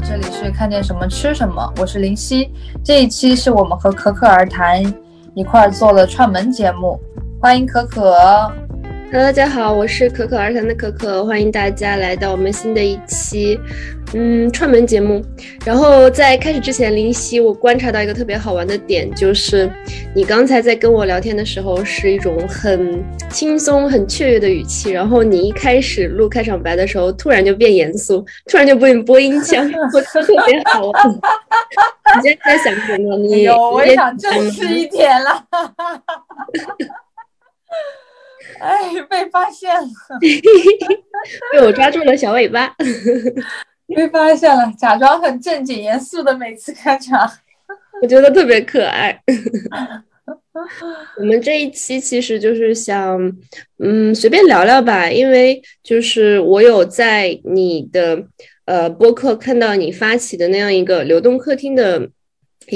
这里是看见什么吃什么，我是林夕。这一期是我们和可可而谈一块儿做的串门节目，欢迎可可。Hello，大家好，我是可可儿谈的可可，欢迎大家来到我们新的一期。嗯，串门节目。然后在开始之前，林夕，我观察到一个特别好玩的点，就是你刚才在跟我聊天的时候，是一种很轻松、很雀跃的语气。然后你一开始录开场白的时候，突然就变严肃，突然就播播音腔，我特别好玩。你今天在想什么？你我也想正式一点了。哎，被发现了，被我抓住了小尾巴。被发现了，假装很正经严肃的每次开场，我觉得特别可爱。我们这一期其实就是想，嗯，随便聊聊吧，因为就是我有在你的呃播客看到你发起的那样一个流动客厅的。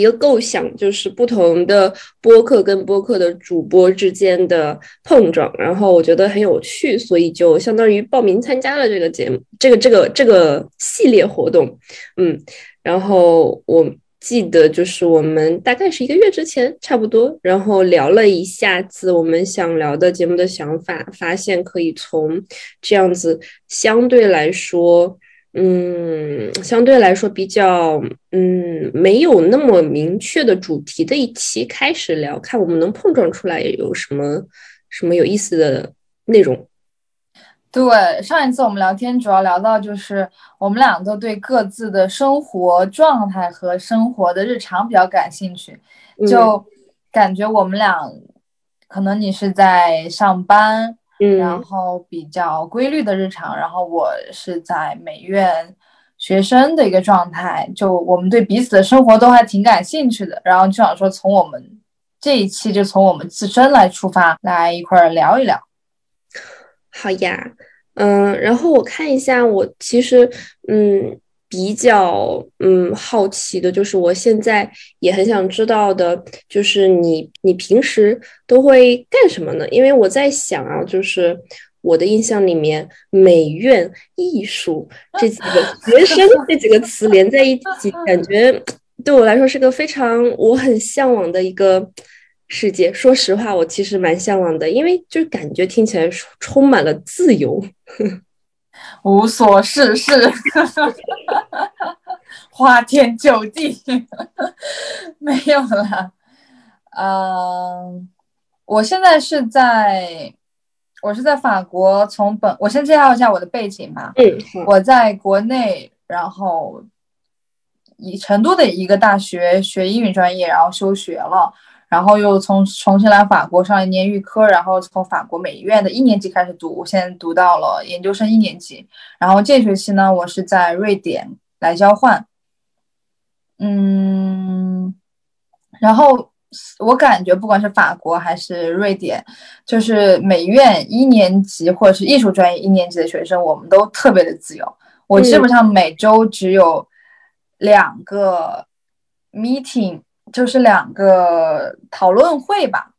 一个构想就是不同的播客跟播客的主播之间的碰撞，然后我觉得很有趣，所以就相当于报名参加了这个节目，这个这个这个系列活动，嗯，然后我记得就是我们大概是一个月之前差不多，然后聊了一下子我们想聊的节目的想法，发现可以从这样子相对来说。嗯，相对来说比较嗯没有那么明确的主题的一期开始聊，看我们能碰撞出来有什么什么有意思的内容。对，上一次我们聊天主要聊到就是我们俩都对各自的生活状态和生活的日常比较感兴趣，就感觉我们俩可能你是在上班。然后比较规律的日常，然后我是在美院学生的一个状态，就我们对彼此的生活都还挺感兴趣的，然后就想说从我们这一期就从我们自身来出发，来一块儿聊一聊。好呀，嗯，然后我看一下，我其实嗯。比较嗯好奇的就是，我现在也很想知道的，就是你你平时都会干什么呢？因为我在想啊，就是我的印象里面，美院艺术 这几个学生这几个词连在一起，感觉对我来说是个非常我很向往的一个世界。说实话，我其实蛮向往的，因为就感觉听起来充满了自由。无所事事，花天酒地，没有了。嗯，我现在是在，我是在法国，从本，我先介绍一下我的背景吧。嗯，我在国内，然后以成都的一个大学学英语专业，然后休学了。然后又从重新来法国上一年预科，然后从法国美院的一年级开始读，我现在读到了研究生一年级。然后这学期呢，我是在瑞典来交换。嗯，然后我感觉不管是法国还是瑞典，就是美院一年级或者是艺术专业一年级的学生，我们都特别的自由。我基本上每周只有两个 meeting。就是两个讨论会吧，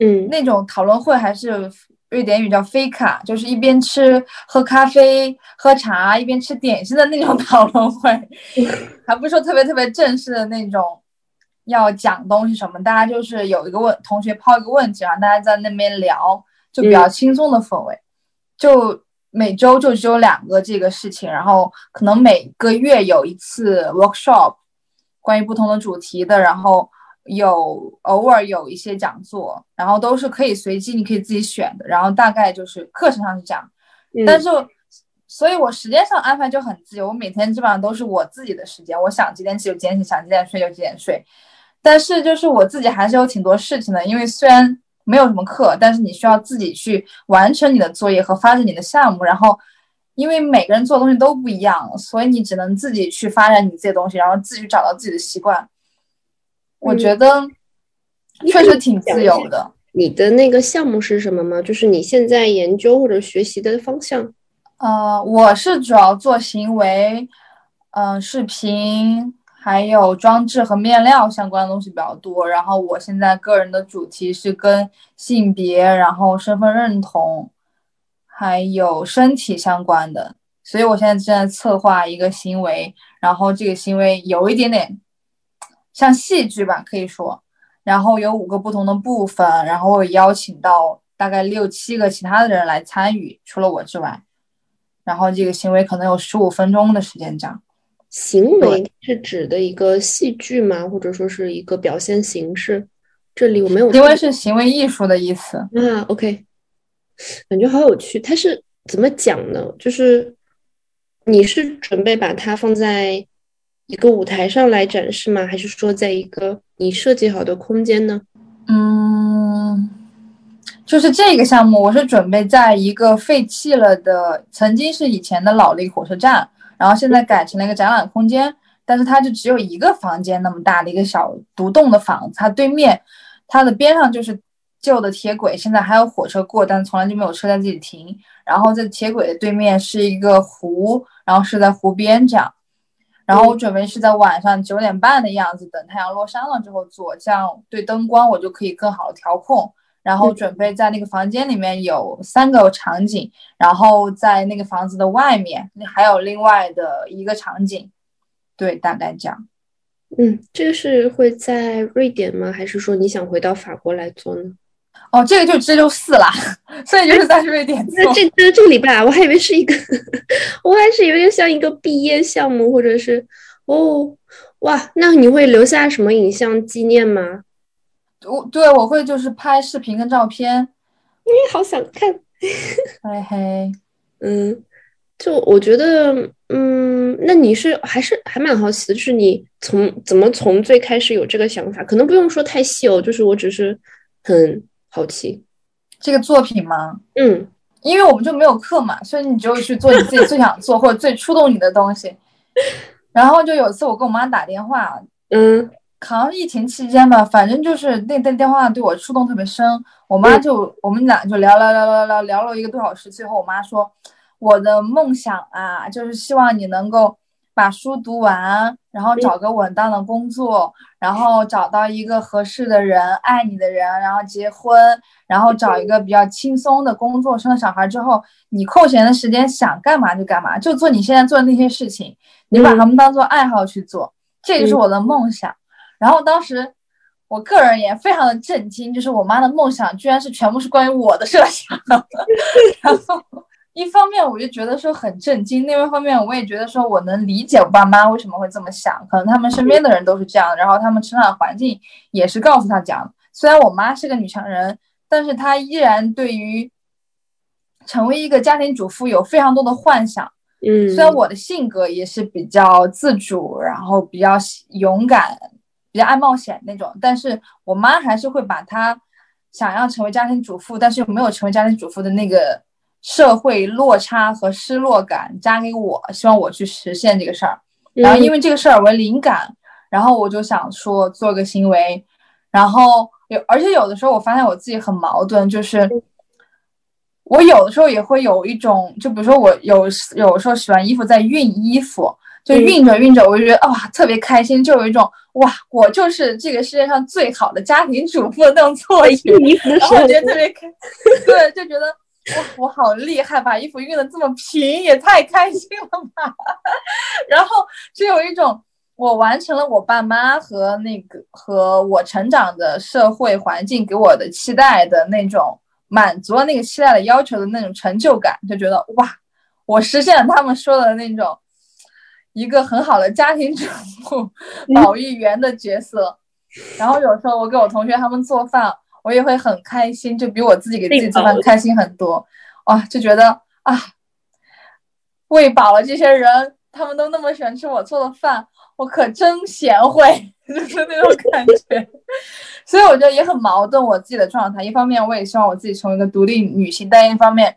嗯，那种讨论会还是瑞典语叫 “fika”，就是一边吃喝咖啡、喝茶一边吃点心的那种讨论会，还不是说特别特别正式的那种要讲东西什么，大家就是有一个问同学抛一个问题，然后大家在那边聊，就比较轻松的氛围。就每周就只有两个这个事情，然后可能每个月有一次 workshop。关于不同的主题的，然后有偶尔有一些讲座，然后都是可以随机，你可以自己选的。然后大概就是课程上是这样，但是，所以我时间上安排就很自由，我每天基本上都是我自己的时间，我想几点起就几点起，想几点睡就几点睡。但是就是我自己还是有挺多事情的，因为虽然没有什么课，但是你需要自己去完成你的作业和发展你的项目，然后。因为每个人做的东西都不一样，所以你只能自己去发展你自己的东西，然后自己找到自己的习惯。我觉得确实挺自由的。你的那个项目是什么吗？就是你现在研究或者学习的方向？呃，我是主要做行为，嗯，视频，还有装置和面料相关的东西比较多。然后我现在个人的主题是跟性别、然后身份认同，还有身体相关的。所以我现在正在策划一个行为，然后这个行为有一点点像戏剧吧，可以说。然后有五个不同的部分，然后我邀请到大概六七个其他的人来参与，除了我之外。然后这个行为可能有十五分钟的时间这样。行为是指的一个戏剧吗？或者说是一个表现形式？这里我没有。行为是行为艺术的意思。啊，OK，感觉好有趣。它是怎么讲呢？就是你是准备把它放在一个舞台上来展示吗？还是说在一个？你设计好的空间呢？嗯，就是这个项目，我是准备在一个废弃了的，曾经是以前的老的一个火车站，然后现在改成了一个展览空间，但是它就只有一个房间那么大的一个小独栋的房子，它对面，它的边上就是旧的铁轨，现在还有火车过，但从来就没有车在这里停。然后在铁轨的对面是一个湖，然后是在湖边这样。然后我准备是在晚上九点半的样子，等太阳落山了之后做，这样对灯光我就可以更好的调控。然后准备在那个房间里面有三个场景，然后在那个房子的外面还有另外的一个场景，对，大概这样。嗯，这个是会在瑞典吗？还是说你想回到法国来做呢？哦，这个就这就四了，所以就是在瑞典那。这这这个礼拜，我还以为是一个，我还是有点像一个毕业项目，或者是哦，哇，那你会留下什么影像纪念吗？我对我会就是拍视频跟照片，因为好想看，嘿嘿，嗯，就我觉得，嗯，那你是还是还蛮好奇的，就是你从怎么从最开始有这个想法，可能不用说太细哦，就是我只是很。好奇，这个作品吗？嗯，因为我们就没有课嘛，所以你只有去做你自己最想做或者最触动你的东西。然后就有一次我跟我妈打电话，嗯，好像疫情期间吧，反正就是那那电话对我触动特别深。我妈就我们俩就聊聊聊聊聊聊了一个多小时，最后我妈说，我的梦想啊，就是希望你能够。把书读完，然后找个稳当的工作，然后找到一个合适的人、爱你的人，然后结婚，然后找一个比较轻松的工作，生了小孩之后，你空闲的时间想干嘛就干嘛，就做你现在做的那些事情，你把他们当做爱好去做，这就是我的梦想。然后当时我个人也非常的震惊，就是我妈的梦想居然是全部是关于我的设想，然后。一方面我就觉得说很震惊，另外一方面我也觉得说我能理解我爸妈为什么会这么想，可能他们身边的人都是这样，然后他们成长环境也是告诉他这样。虽然我妈是个女强人，但是她依然对于成为一个家庭主妇有非常多的幻想。嗯，虽然我的性格也是比较自主，然后比较勇敢，比较爱冒险那种，但是我妈还是会把她想要成为家庭主妇，但是又没有成为家庭主妇的那个。社会落差和失落感加给我，希望我去实现这个事儿。然后因为这个事儿为灵感，然后我就想说做个行为。然后有，而且有的时候我发现我自己很矛盾，就是我有的时候也会有一种，就比如说我有有时候洗完衣服在熨衣服，就熨着熨着，我就觉得哇特别开心，就有一种哇我就是这个世界上最好的家庭主妇那种错觉，然后我觉得特别开，对，就觉得。哇，我好厉害，把衣服熨的这么平，也太开心了吧！然后就有一种我完成了我爸妈和那个和我成长的社会环境给我的期待的那种满足了那个期待的要求的那种成就感，就觉得哇，我实现了他们说的那种一个很好的家庭主妇、保育员的角色。然后有时候我给我同学他们做饭。我也会很开心，就比我自己给自己做饭开心很多，哇，就觉得啊，喂饱了这些人，他们都那么喜欢吃我做的饭，我可真贤惠，就是那种感觉。所以我觉得也很矛盾，我自己的状态。一方面，我也希望我自己成为一个独立女性，但一方面，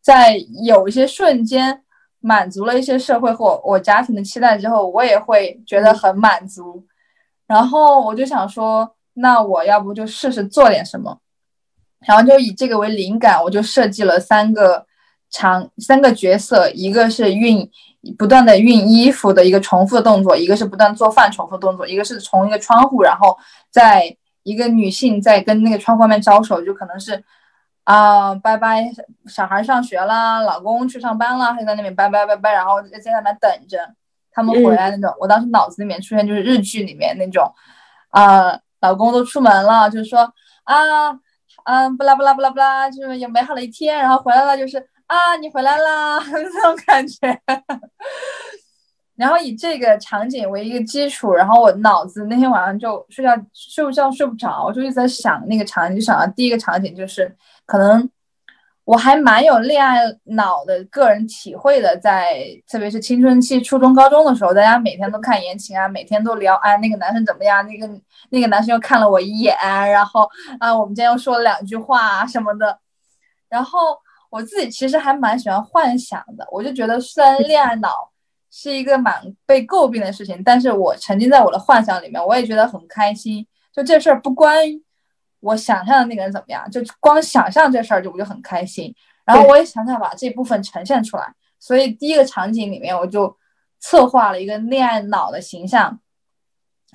在有一些瞬间满足了一些社会或我家庭的期待之后，我也会觉得很满足。然后我就想说。那我要不就试试做点什么，然后就以这个为灵感，我就设计了三个长三个角色，一个是熨不断的熨衣服的一个重复的动作，一个是不断做饭重复动作，一个是从一个窗户，然后在一个女性在跟那个窗户外面招手，就可能是啊拜拜，小孩上学啦，老公去上班啦，还在那边拜拜拜拜，然后在那边等着他们回来那种。我当时脑子里面出现就是日剧里面那种啊，老公都出门了，就是说啊。嗯，不啦不啦不啦不啦，就是有美好的一天，然后回来了，就是啊，你回来啦，那种感觉。然后以这个场景为一个基础，然后我脑子那天晚上就睡觉睡不觉睡不着，我就一直在想那个场景，就想到第一个场景就是可能。我还蛮有恋爱脑的个人体会的，在特别是青春期、初中、高中的时候，大家每天都看言情啊，每天都聊，啊，那个男生怎么样？那个那个男生又看了我一眼，然后啊，我们今天又说了两句话什么的。然后我自己其实还蛮喜欢幻想的，我就觉得虽然恋爱脑是一个蛮被诟病的事情，但是我沉浸在我的幻想里面，我也觉得很开心。就这事儿不关。我想象的那个人怎么样？就光想象这事儿就我就很开心，然后我也想想把这部分呈现出来。所以第一个场景里面，我就策划了一个恋爱脑的形象，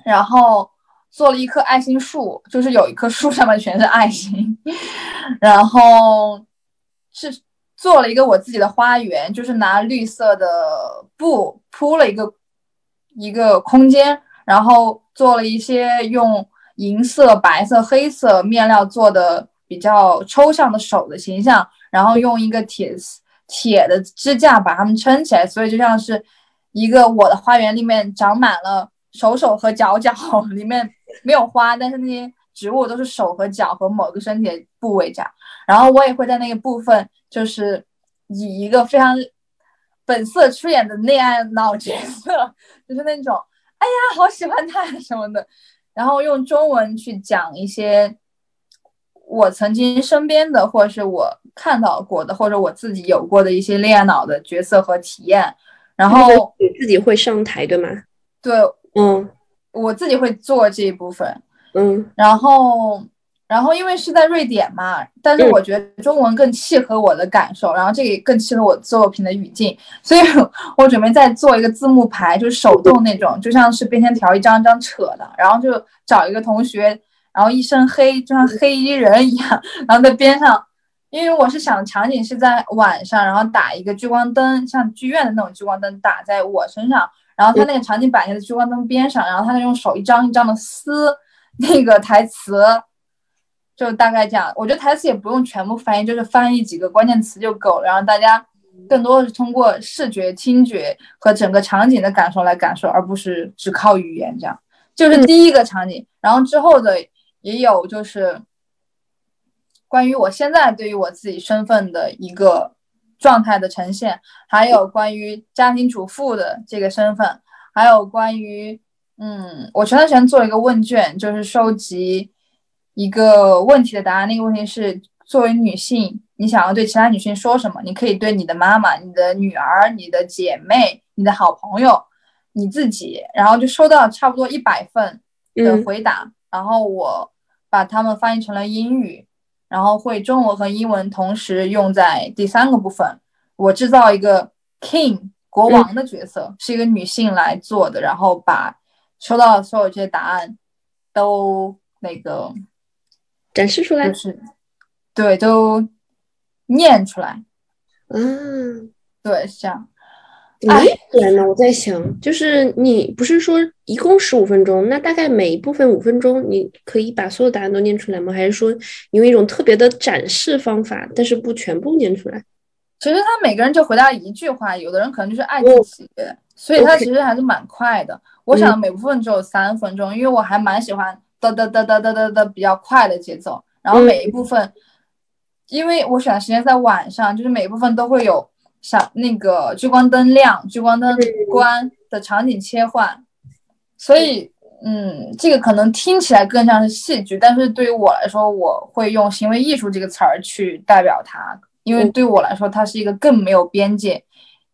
然后做了一棵爱心树，就是有一棵树上面全是爱心，然后是做了一个我自己的花园，就是拿绿色的布铺了一个一个空间，然后做了一些用。银色、白色、黑色面料做的比较抽象的手的形象，然后用一个铁铁的支架把它们撑起来，所以就像是一个我的花园里面长满了手手和脚脚，里面没有花，但是那些植物都是手和脚和某个身体部位这样。然后我也会在那个部分，就是以一个非常本色出演的恋爱脑角色，就是那种哎呀好喜欢他什么的。然后用中文去讲一些我曾经身边的，或者是我看到过的，或者我自己有过的一些恋爱脑的角色和体验。然后你自己会上台对吗？对，嗯，我自己会做这一部分，嗯，然后。然后因为是在瑞典嘛，但是我觉得中文更契合我的感受，然后这个更契合我作品的语境，所以我准备再做一个字幕牌，就是手动那种，就像是便签条一张一张扯的，然后就找一个同学，然后一身黑，就像黑衣人一样，然后在边上，因为我是想场景是在晚上，然后打一个聚光灯，像剧院的那种聚光灯打在我身上，然后他那个场景摆在聚光灯边上，然后他用手一张一张的撕那个台词。就大概这样，我觉得台词也不用全部翻译，就是翻译几个关键词就够了。然后大家更多的是通过视觉、听觉和整个场景的感受来感受，而不是只靠语言。这样就是第一个场景。然后之后的也有就是关于我现在对于我自己身份的一个状态的呈现，还有关于家庭主妇的这个身份，还有关于嗯，我前段时间做了一个问卷，就是收集。一个问题的答案，那个问题是：作为女性，你想要对其他女性说什么？你可以对你的妈妈、你的女儿、你的姐妹、你的好朋友、你自己，然后就收到差不多一百份的回答，然后我把它们翻译成了英语，然后会中文和英文同时用在第三个部分。我制造一个 king 国王的角色，是一个女性来做的，然后把收到的所有这些答案都那个。展示出来，就是，对，都念出来。嗯，对，这样。哎，来呢？我在想，就是你不是说一共十五分钟，那大概每一部分五分钟，你可以把所有答案都念出来吗？还是说你用一种特别的展示方法，但是不全部念出来？其实他每个人就回答一句话，有的人可能就是爱自己，所以他其实还是蛮快的。我想每部分只有三分钟，因为我还蛮喜欢。哒哒哒哒哒哒哒，比较快的节奏。然后每一部分，因为我选的时间在晚上，就是每一部分都会有闪那个聚光灯亮、聚光灯关的场景切换。所以，嗯，这个可能听起来更像是戏剧，但是对于我来说，我会用行为艺术这个词儿去代表它，因为对我来说，它是一个更没有边界。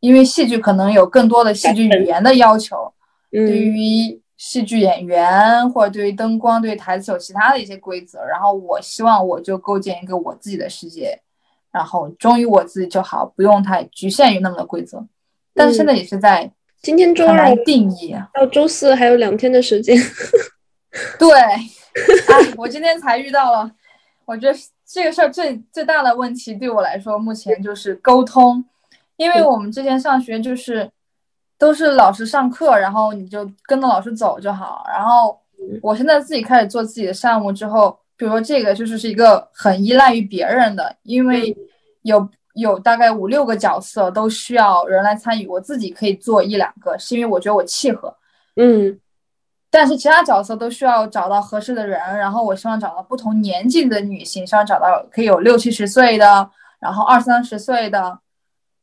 因为戏剧可能有更多的戏剧语言的要求，对于。戏剧演员或者对于灯光、对于台词有其他的一些规则，然后我希望我就构建一个我自己的世界，然后忠于我自己就好，不用太局限于那么多规则。但是现在也是在今天周二定义。到周四还有两天的时间。对，哎，我今天才遇到了，我觉得这个事儿最最大的问题对我来说，目前就是沟通，因为我们之前上学就是都是老师上课，然后你就跟着老师走就好。然后我现在自己开始做自己的项目之后，比如说这个就是是一个很依赖于别人的，因为有有大概五六个角色都需要人来参与，我自己可以做一两个，是因为我觉得我契合。嗯。但是其他角色都需要找到合适的人，然后我希望找到不同年纪的女性，希望找到可以有六七十岁的，然后二三十岁的，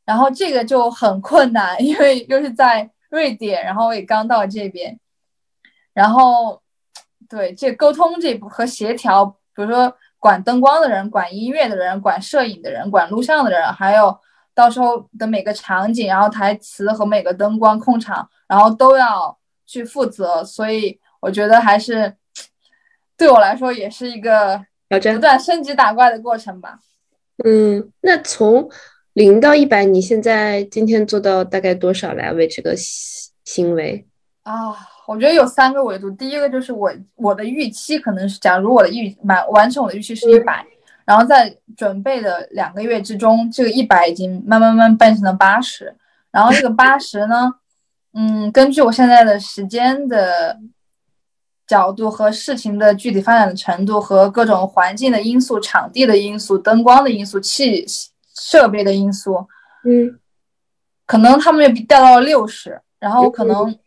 然后这个就很困难，因为又是在瑞典，然后我也刚到这边，然后对这沟通这步和协调，比如说管灯光的人、管音乐的人、管摄影的人、管录像的人，还有到时候的每个场景，然后台词和每个灯光控场，然后都要。去负责，所以我觉得还是对我来说也是一个不断升级打怪的过程吧。嗯，那从零到一百，你现在今天做到大概多少来为这个行为啊？我觉得有三个维度，第一个就是我我的预期可能是，假如我的预满完成我的预期是一百，然后在准备的两个月之中，这个一百已经慢慢慢变成了八十，然后这个八十呢？嗯，根据我现在的时间的角度和事情的具体发展的程度和各种环境的因素、场地的因素、灯光的因素、器设备的因素，嗯，可能他们也掉到了六十，然后可能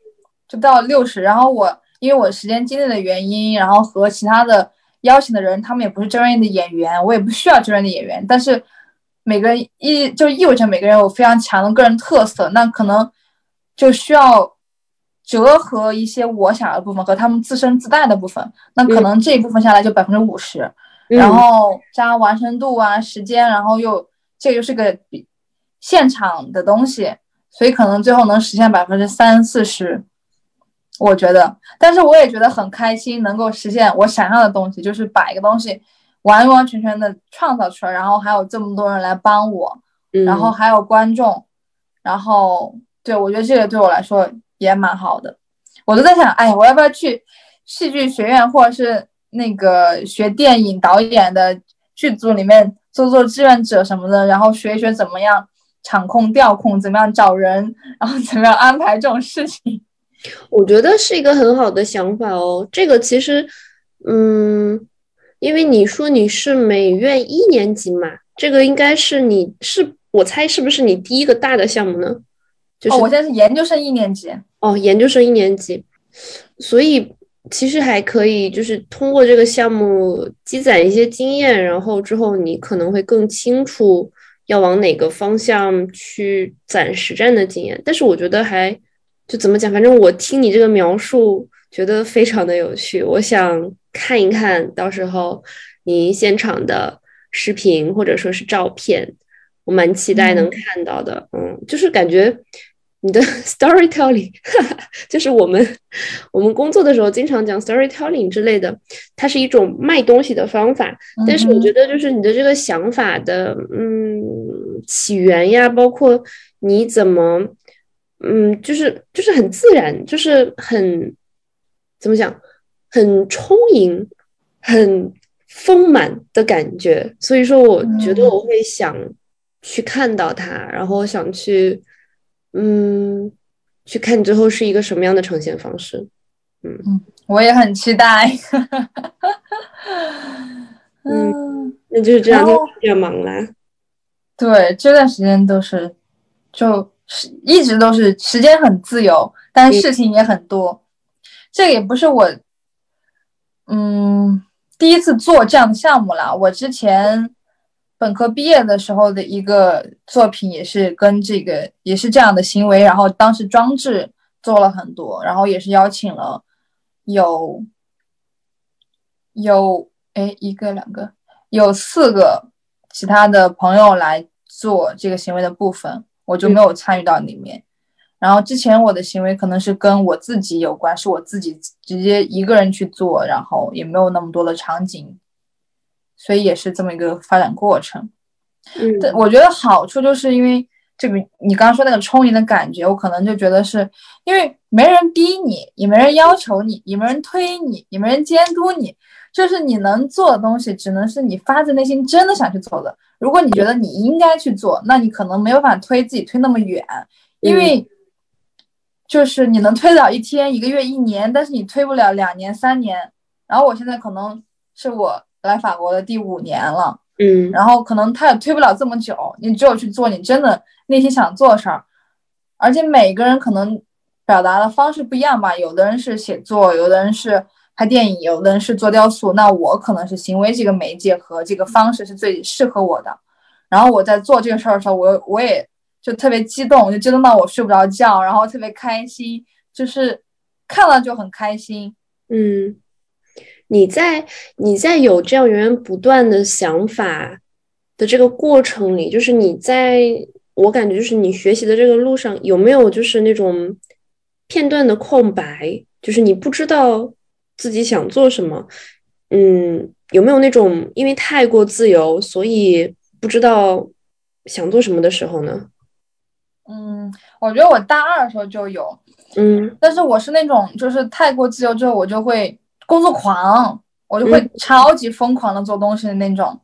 就到了六十，然后我因为我时间精力的原因，然后和其他的邀请的人，他们也不是专业的演员，我也不需要专业的演员，但是每个人意就意味着每个人有非常强的个人特色，那可能。就需要折合一些我想要的部分和他们自身自带的部分，那可能这一部分下来就百分之五十，然后加完成度啊、时间，然后又这就是个比现场的东西，所以可能最后能实现百分之三四十，我觉得，但是我也觉得很开心，能够实现我想要的东西，就是把一个东西完完全全的创造出来，然后还有这么多人来帮我，然后还有观众，然后。对，我觉得这个对我来说也蛮好的。我都在想，哎，我要不要去戏剧学院，或者是那个学电影导演的剧组里面做做志愿者什么的，然后学一学怎么样场控、调控，怎么样找人，然后怎么样安排这种事情。我觉得是一个很好的想法哦。这个其实，嗯，因为你说你是美院一年级嘛，这个应该是你是我猜是不是你第一个大的项目呢？哦，我现在是研究生一年级。哦，研究生一年级，所以其实还可以，就是通过这个项目积攒一些经验，然后之后你可能会更清楚要往哪个方向去攒实战的经验。但是我觉得还就怎么讲，反正我听你这个描述，觉得非常的有趣。我想看一看到时候你现场的视频或者说是照片，我蛮期待能看到的。嗯，就是感觉。你的 storytelling，就是我们我们工作的时候经常讲 storytelling 之类的，它是一种卖东西的方法。但是我觉得，就是你的这个想法的，嗯，起源呀，包括你怎么，嗯，就是就是很自然，就是很怎么讲，很充盈，很丰满的感觉。所以说，我觉得我会想去看到它，然后想去。嗯，去看之后是一个什么样的呈现方式？嗯嗯，我也很期待。嗯，那就是这两天比较忙啦。对，这段时间都是，就是一直都是时间很自由，但事情也很多。这个也不是我，嗯，第一次做这样的项目了。我之前。本科毕业的时候的一个作品也是跟这个也是这样的行为，然后当时装置做了很多，然后也是邀请了有有哎一个两个有四个其他的朋友来做这个行为的部分，我就没有参与到里面。然后之前我的行为可能是跟我自己有关，是我自己直接一个人去做，然后也没有那么多的场景，所以也是这么一个发展过程。嗯，对，我觉得好处就是因为这个，你刚刚说那个充盈的感觉，我可能就觉得是因为没人逼你，也没人要求你，也没人推你，也没人监督你，就是你能做的东西，只能是你发自内心真的想去做的。如果你觉得你应该去做，那你可能没有办法推自己推那么远，因为就是你能推得了一天、一个月、一年，但是你推不了两年、三年。然后我现在可能是我来法国的第五年了。嗯，然后可能他也推不了这么久，你只有去做你真的内心想做的事儿，而且每个人可能表达的方式不一样吧，有的人是写作，有的人是拍电影，有的人是做雕塑，那我可能是行为这个媒介和这个方式是最适合我的。然后我在做这个事儿的时候，我我也就特别激动，就激动到我睡不着觉，然后特别开心，就是看了就很开心。嗯。你在你在有这样源源不断的想法的这个过程里，就是你在我感觉就是你学习的这个路上，有没有就是那种片段的空白，就是你不知道自己想做什么？嗯，有没有那种因为太过自由，所以不知道想做什么的时候呢？嗯，我觉得我大二的时候就有，嗯，但是我是那种就是太过自由之后，我就会。工作狂，我就会超级疯狂的做东西的那种。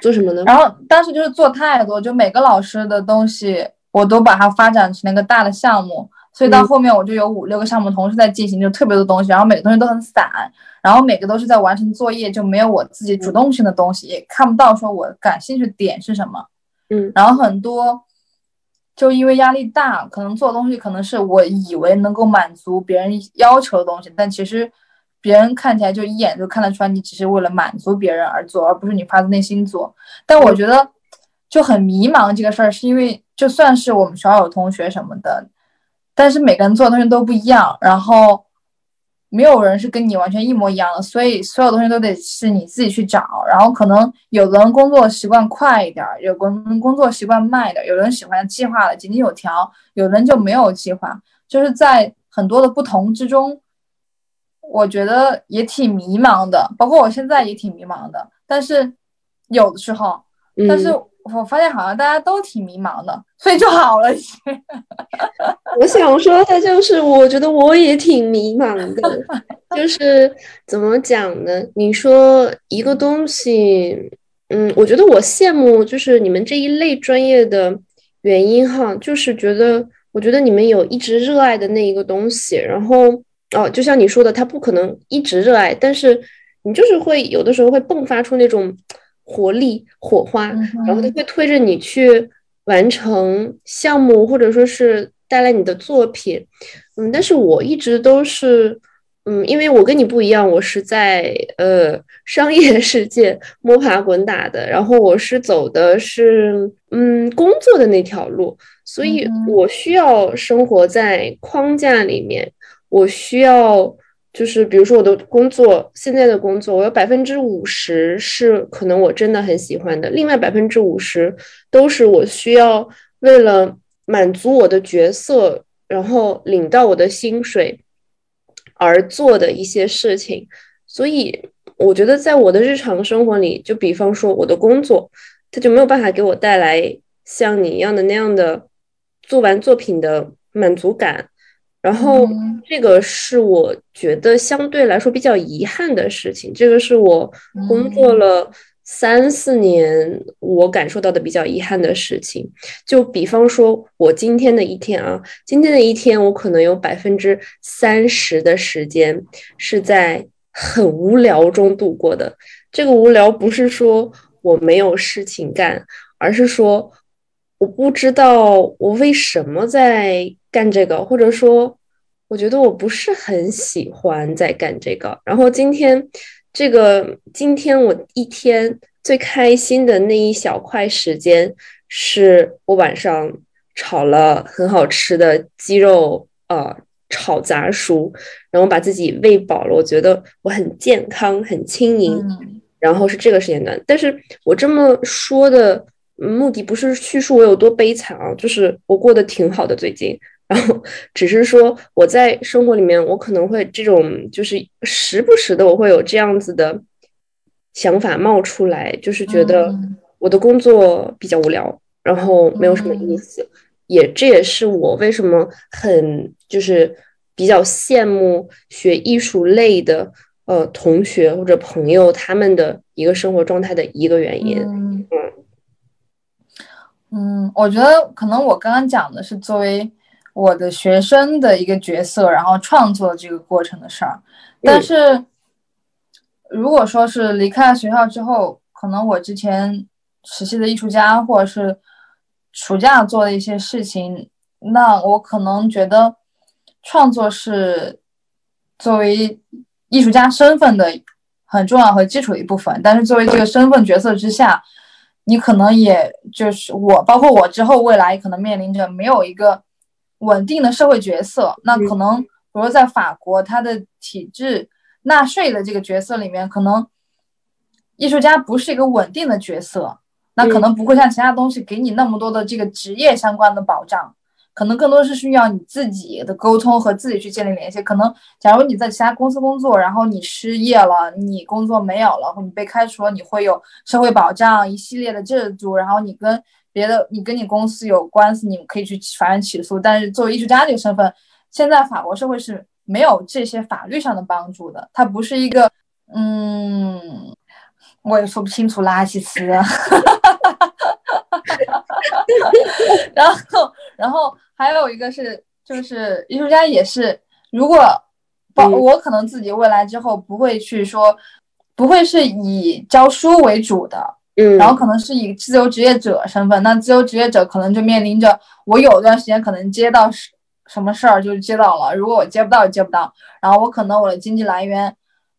做什么呢？然后当时就是做太多，就每个老师的东西我都把它发展成一个大的项目，所以到后面我就有五六个项目同时在进行，就特别多东西，然后每个东西都很散，然后每个都是在完成作业，就没有我自己主动性的东西，也看不到说我感兴趣点是什么。嗯，然后很多就因为压力大，可能做东西可能是我以为能够满足别人要求的东西，但其实。别人看起来就一眼就看得出来，你只是为了满足别人而做，而不是你发自内心做。但我觉得就很迷茫这个事儿，是因为就算是我们学校有同学什么的，但是每个人做的东西都不一样，然后没有人是跟你完全一模一样的，所以所有东西都得是你自己去找。然后可能有的人工作习惯快一点，有的人工作习惯慢一点，有人喜欢计划的井井有条，有人就没有计划，就是在很多的不同之中。我觉得也挺迷茫的，包括我现在也挺迷茫的。但是有的时候，但是我发现好像大家都挺迷茫的，所以就好了一些。我想说的就是，我觉得我也挺迷茫的，就是怎么讲呢？你说一个东西，嗯，我觉得我羡慕就是你们这一类专业的原因哈，就是觉得我觉得你们有一直热爱的那一个东西，然后。哦，就像你说的，他不可能一直热爱，但是你就是会有的时候会迸发出那种活力、火花，然后他会推着你去完成项目，或者说是带来你的作品。嗯，但是我一直都是，嗯，因为我跟你不一样，我是在呃商业世界摸爬滚打的，然后我是走的是嗯工作的那条路，所以我需要生活在框架里面。我需要就是，比如说我的工作，现在的工作，我有百分之五十是可能我真的很喜欢的，另外百分之五十都是我需要为了满足我的角色，然后领到我的薪水而做的一些事情。所以我觉得，在我的日常生活里，就比方说我的工作，它就没有办法给我带来像你一样的那样的做完作品的满足感。然后，这个是我觉得相对来说比较遗憾的事情。这个是我工作了三四年，我感受到的比较遗憾的事情。就比方说，我今天的一天啊，今天的一天，我可能有百分之三十的时间是在很无聊中度过的。这个无聊不是说我没有事情干，而是说我不知道我为什么在。干这个，或者说，我觉得我不是很喜欢在干这个。然后今天，这个今天我一天最开心的那一小块时间，是我晚上炒了很好吃的鸡肉，呃，炒杂蔬，然后把自己喂饱了。我觉得我很健康，很轻盈。然后是这个时间段，但是我这么说的目的不是叙述我有多悲惨啊，就是我过得挺好的最近。然 后只是说我在生活里面，我可能会这种就是时不时的我会有这样子的想法冒出来，就是觉得我的工作比较无聊，然后没有什么意思。也这也是我为什么很就是比较羡慕学艺术类的呃同学或者朋友他们的一个生活状态的一个原因。嗯嗯，我觉得可能我刚刚讲的是作为我的学生的一个角色，然后创作这个过程的事儿。但是如果说是离开了学校之后，可能我之前实习的艺术家或者是。暑假做的一些事情，那我可能觉得创作是作为艺术家身份的很重要和基础的一部分。但是作为这个身份角色之下，你可能也就是我，包括我之后未来可能面临着没有一个稳定的社会角色。那可能比如在法国，它的体制纳税的这个角色里面，可能艺术家不是一个稳定的角色。那可能不会像其他东西给你那么多的这个职业相关的保障，可能更多是需要你自己的沟通和自己去建立联系。可能假如你在其他公司工作，然后你失业了，你工作没有了，或你被开除了，你会有社会保障一系列的制度，然后你跟别的你跟你公司有官司，你可以去法院起诉。但是作为艺术家这个身份，现在法国社会是没有这些法律上的帮助的，它不是一个嗯。我也说不清楚垃圾词，然后，然后还有一个是，就是艺术家也是，如果包我可能自己未来之后不会去说，不会是以教书为主的，嗯，然后可能是以自由职业者身份，那自由职业者可能就面临着我有段时间可能接到什什么事儿就接到了，如果我接不到接不到，然后我可能我的经济来源。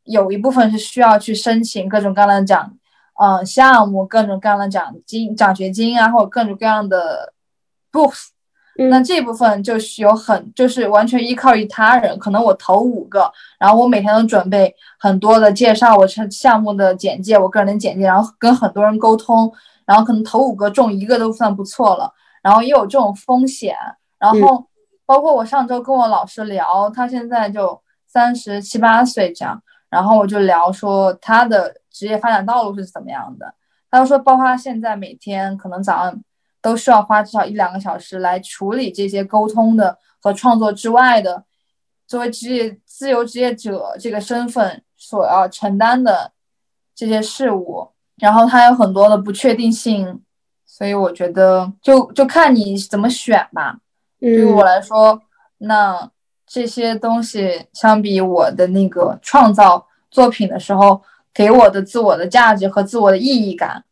有一部分是需要去申请各种各样的奖，嗯，项目各种各样的奖金、奖学金啊，或者各种各样的 books。那这部分就是有很，就是完全依靠于他人。可能我投五个，然后我每天都准备很多的介绍，我是项目的简介，我个人的简介，然后跟很多人沟通，然后可能投五个中一个都算不错了。然后也有这种风险。然后包括我上周跟我老师聊，他现在就三十七八岁这样。然后我就聊说他的职业发展道路是怎么样的，他就说，包括他现在每天可能早上都需要花至少一两个小时来处理这些沟通的和创作之外的，作为职业自由职业者这个身份所要承担的这些事物，然后它有很多的不确定性，所以我觉得就就看你怎么选吧。对于我来说，那。这些东西相比我的那个创造作品的时候，给我的自我的价值和自我的意义感，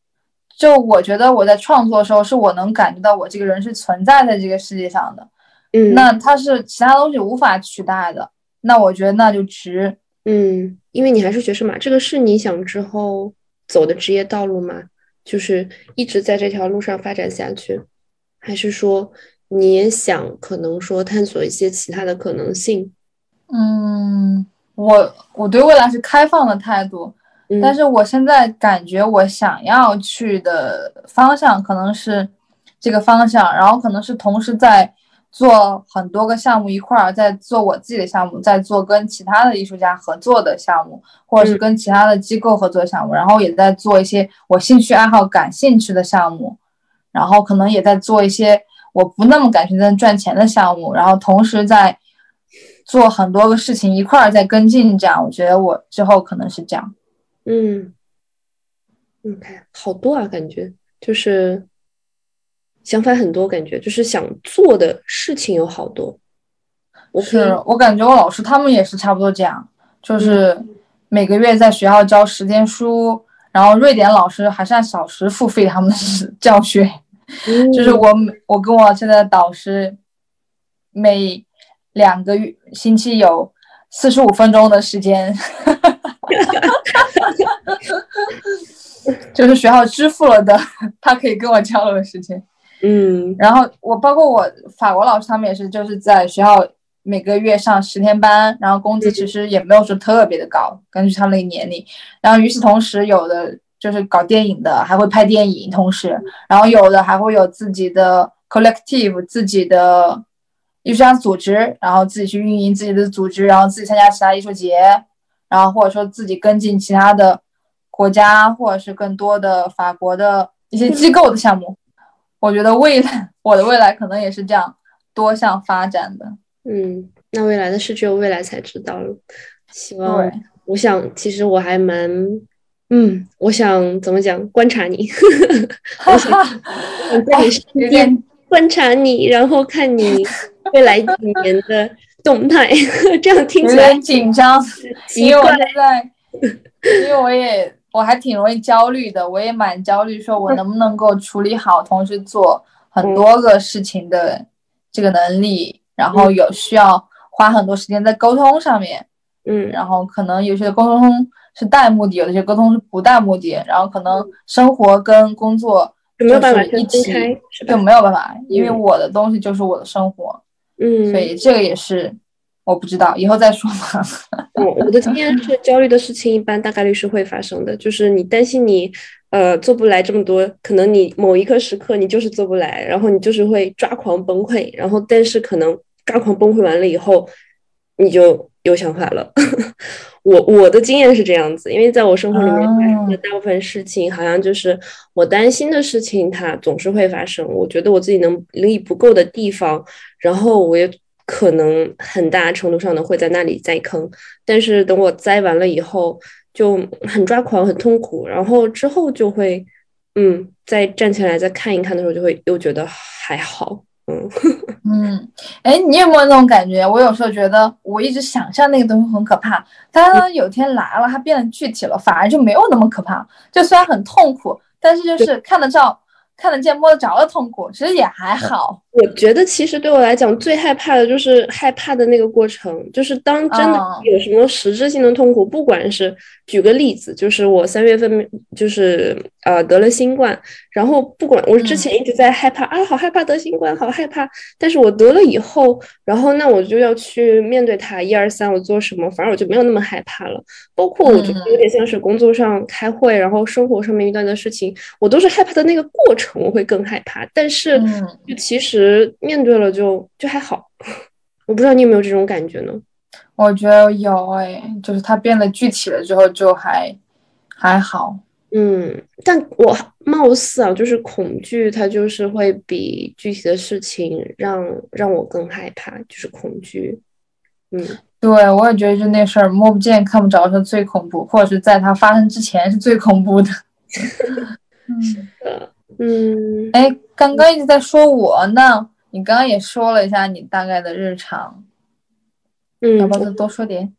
就我觉得我在创作的时候，是我能感觉到我这个人是存在在这个世界上的。嗯，那它是其他东西无法取代的。那我觉得那就值。嗯，因为你还是学生嘛，这个是你想之后走的职业道路吗？就是一直在这条路上发展下去，还是说？你也想可能说探索一些其他的可能性，嗯，我我对未来是开放的态度，但是我现在感觉我想要去的方向可能是这个方向，然后可能是同时在做很多个项目一块儿，在做我自己的项目，在做跟其他的艺术家合作的项目，或者是跟其他的机构合作项目，然后也在做一些我兴趣爱好感兴趣的项目，然后可能也在做一些。我不那么感兴趣赚钱的项目，然后同时在做很多个事情一块儿在跟进，这样我觉得我之后可能是这样。嗯，OK，好多啊，感觉就是想法很多，感觉就是想做的事情有好多。是我感觉我老师他们也是差不多这样，就是每个月在学校教十天书，然后瑞典老师还是按小时付费他们的教学。就是我，我跟我现在的导师，每两个月星期有四十五分钟的时间，就是学校支付了的，他可以跟我交流的时间。嗯，然后我包括我法国老师，他们也是就是在学校每个月上十天班，然后工资其实也没有说特别的高，根据他们那个年龄。然后与此同时，有的。就是搞电影的，还会拍电影，同时，然后有的还会有自己的 collective，自己的艺术家组织，然后自己去运营自己的组织，然后自己参加其他艺术节，然后或者说自己跟进其他的国家或者是更多的法国的一些机构的项目。我觉得未来我的未来可能也是这样多项发展的。嗯，那未来的事只有未来才知道了。希望，我想，其实我还蛮，嗯，我想怎么讲，观察你，我想我 在你身边观察你，然后看你未来几年的动态，这样听起来点紧张，因为我。现在，因为我也我还挺容易焦虑的，我也蛮焦虑，说我能不能够处理好同时做很多个事情的这个能力，然后有需要花很多时间在沟通上面，嗯然后可能有些沟通是带目的，有些沟通是不带目的，然后可能生活跟工作就没有办法就是一起分开，就？没有办法，因为嗯我的东西就是我的生活，嗯，所以这个也是我不知道，以后再说吧。我我的经验是，焦虑的事情一般大概率是会发生的，就是你担心你呃做不来这么多，可能你某一刻时刻你就是做不来，然后你就是会抓狂崩溃，然后但是可能抓狂崩溃完了以后，你就有想法了。我我的经验是这样子，因为在我生活里面发生的哦大部分事情，好像就是我担心的事情，它总是会发生。我觉得我自己能力不够的地方，然后我也可能很大程度上的会在那里栽坑，但是等我栽完了以后，就很抓狂、很痛苦，然后之后就会，嗯，再站起来再看一看的时候，就会又觉得还好，嗯 嗯，哎，你有没有那种感觉？我有时候觉得，我一直想象那个东西很可怕，但是呢，有天来了，它变得具体了，反而就没有那么可怕。就虽然很痛苦，但是就是看得着、看得见、摸得着的痛苦，其实也还好。我觉得其实对我来讲最害怕的就是害怕的那个过程，就是当真的哦。有什么实质性的痛苦，不管是举个例子，就是我三月份就是呃得了新冠，然后不管我之前一直在害怕、啊，好害怕得新冠，好害怕，但是我得了以后，然后那我就要去面对它，一二三，我做什么，反而我就没有那么害怕了。包括我觉得有点像是工作上开会，然后生活上面遇到的事情，我都是害怕的那个过程，我会更害怕，但是。嗯，就其实面对了就就还好，我不知道你有没有这种感觉呢？我觉得有哎，就是它变得具体了之后，就还还好。嗯，但我貌似啊，就是恐惧，它就是会比具体的事情让让我更害怕，就是恐惧。嗯，对，我也觉得就那事儿摸不见、看不着是最恐怖，或者是在它发生之前是最恐怖的。嗯。嗯，哎，刚刚一直在说我呢，你刚刚也说了一下你大概的日常，嗯，要不要再多说点？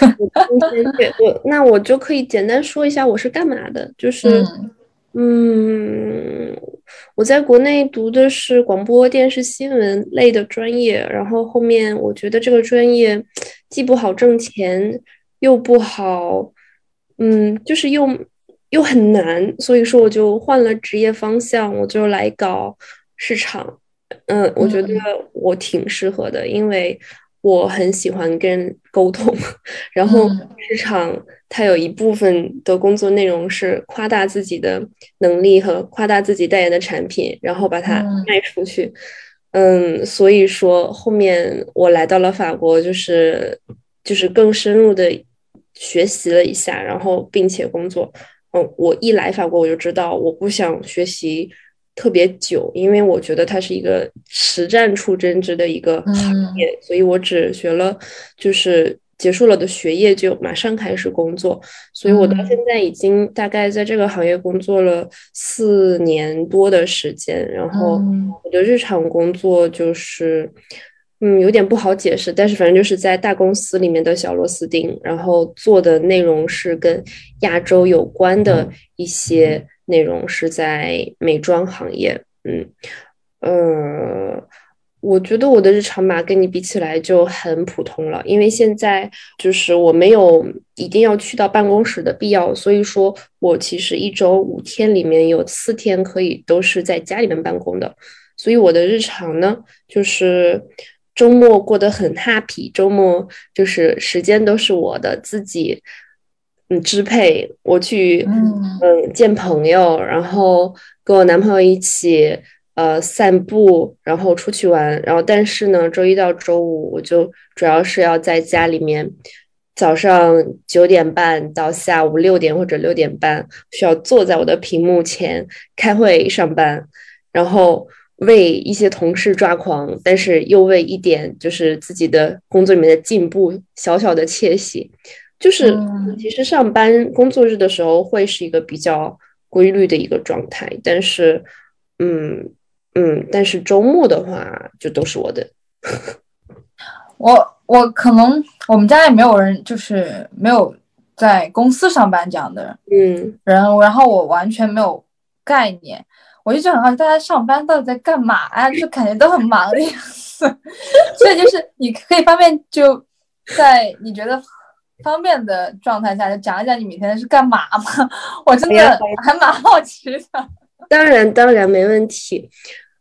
我今天对我那我就可以简单说一下我是干嘛的，就是嗯嗯，我在国内读的是广播电视新闻类的专业，然后后面我觉得这个专业既不好挣钱，又不好，嗯，就是又又很难，所以说我就换了职业方向，我就来搞市场。嗯，我觉得我挺适合的，因为我很喜欢跟人沟通，然后嗯市场它有一部分的工作内容是夸大自己的能力和夸大自己代言的产品，然后把它嗯卖出去。嗯，所以说后面我来到了法国，就是就是更深入的学习了一下，然后并且工作。嗯，我一来法国我就知道我不想学习特别久，因为我觉得它是一个实战出真知的一个行业，所以我只学了就是结束了的学业就马上开始工作，所以我到现在已经大概在这个行业工作了四年多的时间，然后嗯。我的日常工作就是。嗯，有点不好解释，但是反正就是在大公司里面的小螺丝钉，然后做的内容是跟亚洲有关的一些内容，是在美妆行业。嗯，呃，我觉得我的日常吧跟你比起来就很普通了，因为现在就是我没有一定要去到办公室的必要，所以说我其实一周五天里面有四天可以都是在家里面办公的，所以我的日常呢就是。周末过得很 happy，周末就是时间都是我的自己，嗯，支配。我去，嗯嗯，见朋友，然后跟我男朋友一起，呃散步，然后出去玩，然后但是呢，周一到周五我就主要是要在家里面，早上九点半到下午六点或者六点半需要坐在我的屏幕前开会上班，然后。为一些同事抓狂，但是又为一点就是自己的工作里面的进步小小的窃喜，就是其实上班工作日的时候会是一个比较规律的一个状态，但是嗯嗯，但是周末的话就都是我的。我我可能我们家也没有人就是没有在公司上班这样的人，然后然后我完全没有概念。我一直很好奇，大家上班到底在干嘛呀？就感觉都很忙的样子。所以就是你可以方便就在你觉得方便的状态下，就讲一讲你每天是干嘛吗？我真的还蛮好奇的。当然，当然没问题。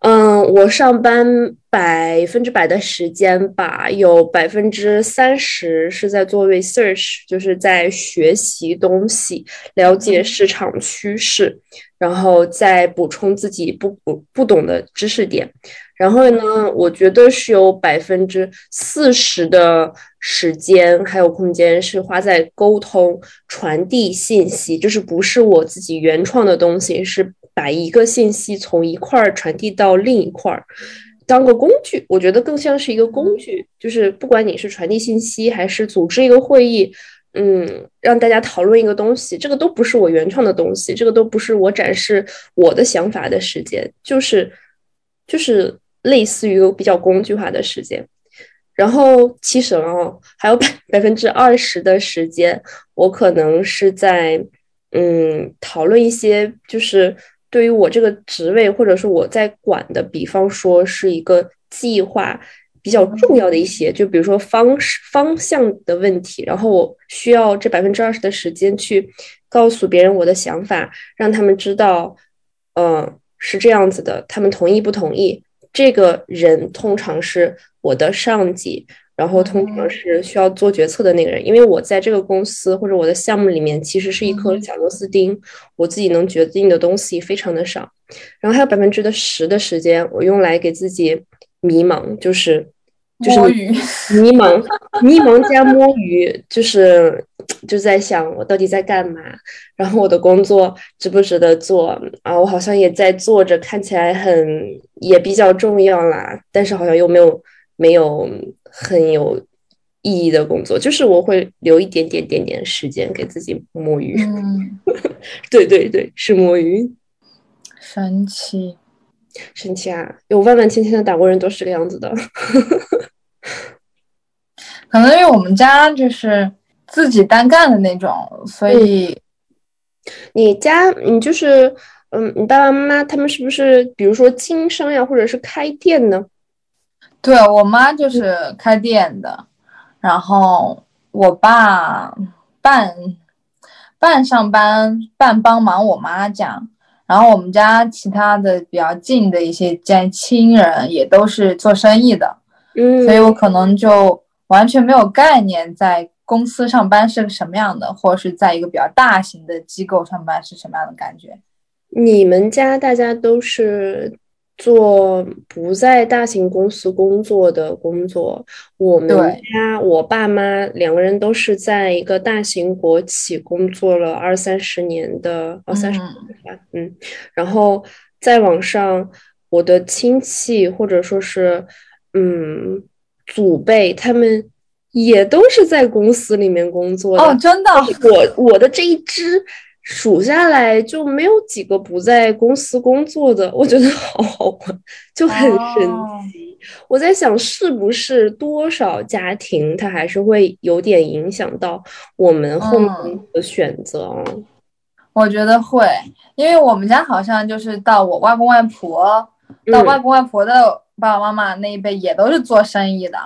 嗯，我上班百分之百的时间吧，有百分之三十是在做 research，就是在学习东西，了解市场趋势，然后再补充自己不不不懂的知识点。然后呢，我觉得是有百分之四十的时间还有空间是花在沟通、传递信息，就是不是我自己原创的东西，是。把一个信息从一块儿传递到另一块儿，当个工具，我觉得更像是一个工具。就是不管你是传递信息，还是组织一个会议，嗯，让大家讨论一个东西，这个都不是我原创的东西，这个都不是我展示我的想法的时间，就是就是类似于比较工具化的时间。然后其实哦，还有百百分之二十的时间，我可能是在嗯讨论一些就是。对于我这个职位，或者是我在管的，比方说是一个计划比较重要的一些，就比如说方式方向的问题，然后我需要这百分之二十的时间去告诉别人我的想法，让他们知道，嗯，是这样子的，他们同意不同意？这个人通常是我的上级。然后通常是需要做决策的那个人，因为我在这个公司或者我的项目里面，其实是一颗小螺丝钉，我自己能决定的东西非常的少。然后还有百分之的十的时间，我用来给自己迷茫，就是就是迷茫迷茫加摸鱼，就是就在想我到底在干嘛，然后我的工作值不值得做啊？我好像也在做着，看起来很也比较重要啦，但是好像又没有没有。很有意义的工作，就是我会留一点点点点时间给自己摸鱼。嗯，对对对，是摸鱼。神奇，神奇啊！有万万千千的打工人都是这个样子的。可能因为我们家就是自己单干的那种，所以你家你就是嗯，你爸爸妈妈他们是不是比如说经商呀，或者是开店呢？对我妈就是开店的，然后我爸半半上班半帮忙我妈讲，然后我们家其他的比较近的一些家亲人也都是做生意的，嗯，所以我可能就完全没有概念在公司上班是个什么样的，或者是在一个比较大型的机构上班是什么样的感觉。你们家大家都是？做不在大型公司工作的工作，我们家我爸妈两个人都是在一个大型国企工作了二三十年的，二三十年吧，嗯，然后再往上，我的亲戚或者说是嗯祖辈，他们也都是在公司里面工作的。哦，真的，我我的这一支。数下来就没有几个不在公司工作的，我觉得好好玩，就很神奇。我在想，是不是多少家庭他还是会有点影响到我们后面的选择？我觉得会，因为我们家好像就是到我外公外婆，到外公外婆的爸爸妈妈那一辈也都是做生意的。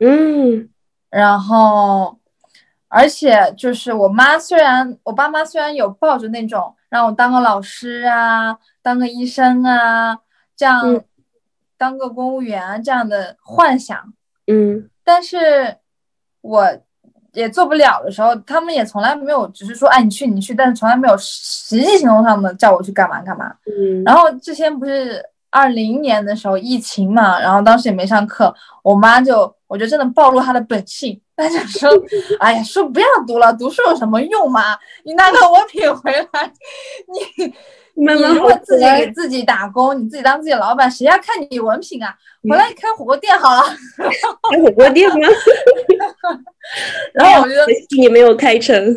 嗯，然后。而且就是我妈，虽然我爸妈虽然有抱着那种让我当个老师啊，当个医生啊，这样当个公务员啊这样的幻想，嗯，但是我也做不了的时候，他们也从来没有，只是说，哎，你去你去，但是从来没有实际行动上的叫我去干嘛干嘛。嗯，然后之前不是。二零年的时候疫情嘛，然后当时也没上课，我妈就我觉得真的暴露她的本性，她就说：“哎呀，书不要读了，读书有什么用嘛？你拿个文凭回来，你。”你如果自己给自己打工，你自己当自己老板，谁要看你文凭啊？回来开火锅店好了。开火锅店吗？然后我觉得你没有开成。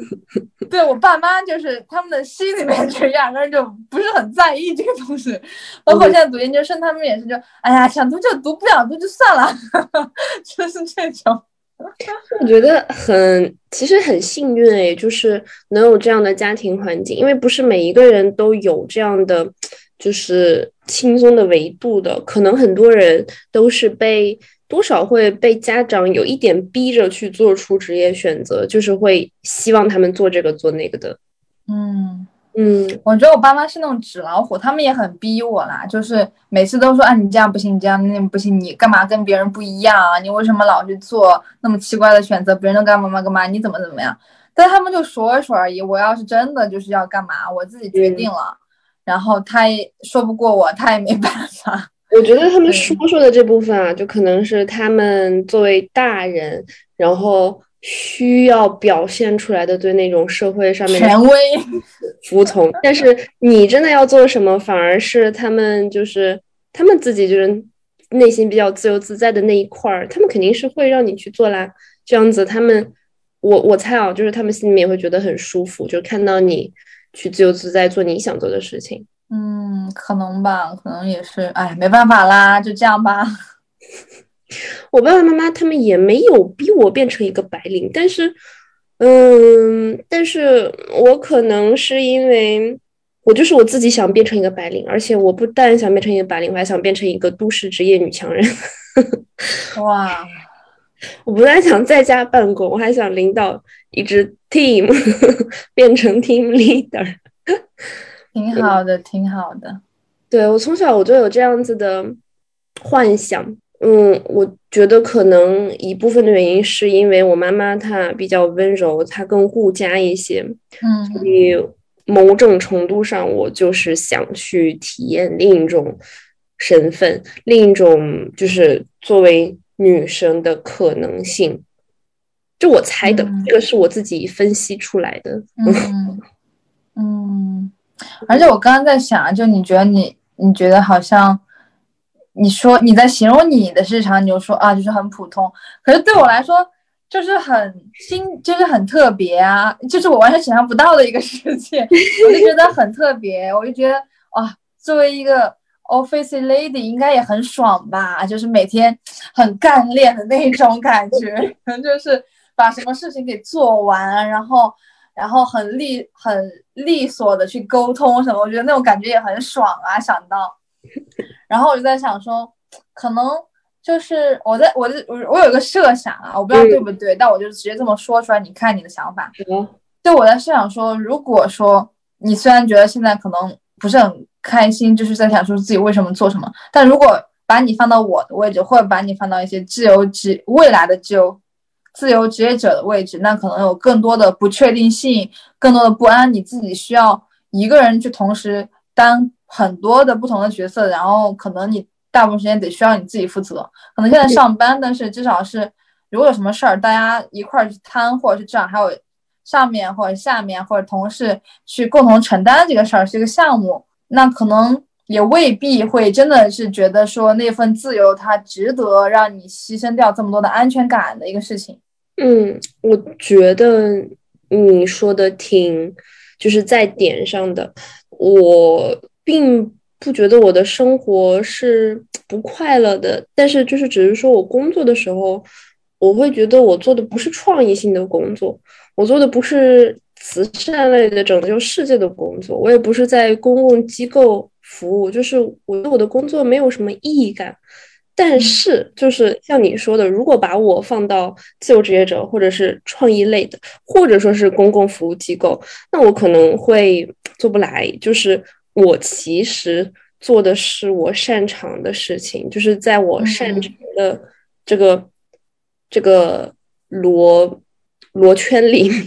对我爸妈就是他们的心里面就压根就不是很在意这个东西。包括现在读研究生，他们也是就哎呀，想读就读，不想读就算了，就是这种。我觉得很，其实很幸运诶，就是能有这样的家庭环境，因为不是每一个人都有这样的，就是轻松的维度的，可能很多人都是被多少会被家长有一点逼着去做出职业选择，就是会希望他们做这个做那个的，嗯。嗯，我觉得我爸妈是那种纸老虎，他们也很逼我啦，就是每次都说啊，你这样不行，你这样那不行，你干嘛跟别人不一样啊？你为什么老去做那么奇怪的选择？别人都干嘛嘛干嘛，你怎么怎么样？但他们就说说而已。我要是真的就是要干嘛，我自己决定了，然后他也说不过我，他也没办法。我觉得他们说说的这部分啊，就可能是他们作为大人，然后。需要表现出来的对那种社会上面权威 服从，但是你真的要做什么，反而是他们就是他们自己就是内心比较自由自在的那一块儿，他们肯定是会让你去做啦。这样子，他们我我猜啊，就是他们心里面会觉得很舒服，就看到你去自由自在做你想做的事情。嗯，可能吧，可能也是，哎，没办法啦，就这样吧。我爸爸妈妈他们也没有逼我变成一个白领，但是，嗯，但是我可能是因为我就是我自己想变成一个白领，而且我不但想变成一个白领，我还想变成一个都市职业女强人。哇！我不但想在家办公，我还想领导一支 team，变成 team leader。挺好的，挺好的。对我从小我就有这样子的幻想。嗯，我觉得可能一部分的原因是因为我妈妈她比较温柔，她更顾家一些。嗯，所以某种程度上，我就是想去体验另一种身份，另一种就是作为女生的可能性。就我猜的，这个是我自己分析出来的。嗯嗯，而且我刚刚在想，就你觉得你，你觉得好像。你说你在形容你的日常，你就说啊，就是很普通。可是对我来说，就是很新，就是很特别啊，就是我完全想象不到的一个世界。我就觉得很特别，我就觉得哇，作为一个 office lady，应该也很爽吧？就是每天很干练的那种感觉，就是把什么事情给做完，然后然后很利很利索的去沟通什么，我觉得那种感觉也很爽啊，想到。然后我就在想说，可能就是我在我的我我有一个设想啊，我不知道对不对，但我就直接这么说出来，你看你的想法。就我在设想说，如果说你虽然觉得现在可能不是很开心，就是在想说自己为什么做什么，但如果把你放到我的位置，或者把你放到一些自由职未来的自由自由职业者的位置，那可能有更多的不确定性，更多的不安，你自己需要一个人去同时当。很多的不同的角色，然后可能你大部分时间得需要你自己负责。可能现在上班，但是至少是如果有什么事儿，大家一块儿去摊，或者是至少还有上面或者下面或者同事去共同承担这个事儿，是一个项目。那可能也未必会真的是觉得说那份自由它值得让你牺牲掉这么多的安全感的一个事情。嗯，我觉得你说的挺就是在点上的，我。并不觉得我的生活是不快乐的，但是就是只是说我工作的时候，我会觉得我做的不是创意性的工作，我做的不是慈善类的拯救世界的工作，我也不是在公共机构服务，就是我对我的工作没有什么意义感。但是就是像你说的，如果把我放到自由职业者或者是创意类的，或者说是公共服务机构，那我可能会做不来，就是。我其实做的是我擅长的事情，就是在我擅长的这个这个罗罗圈里面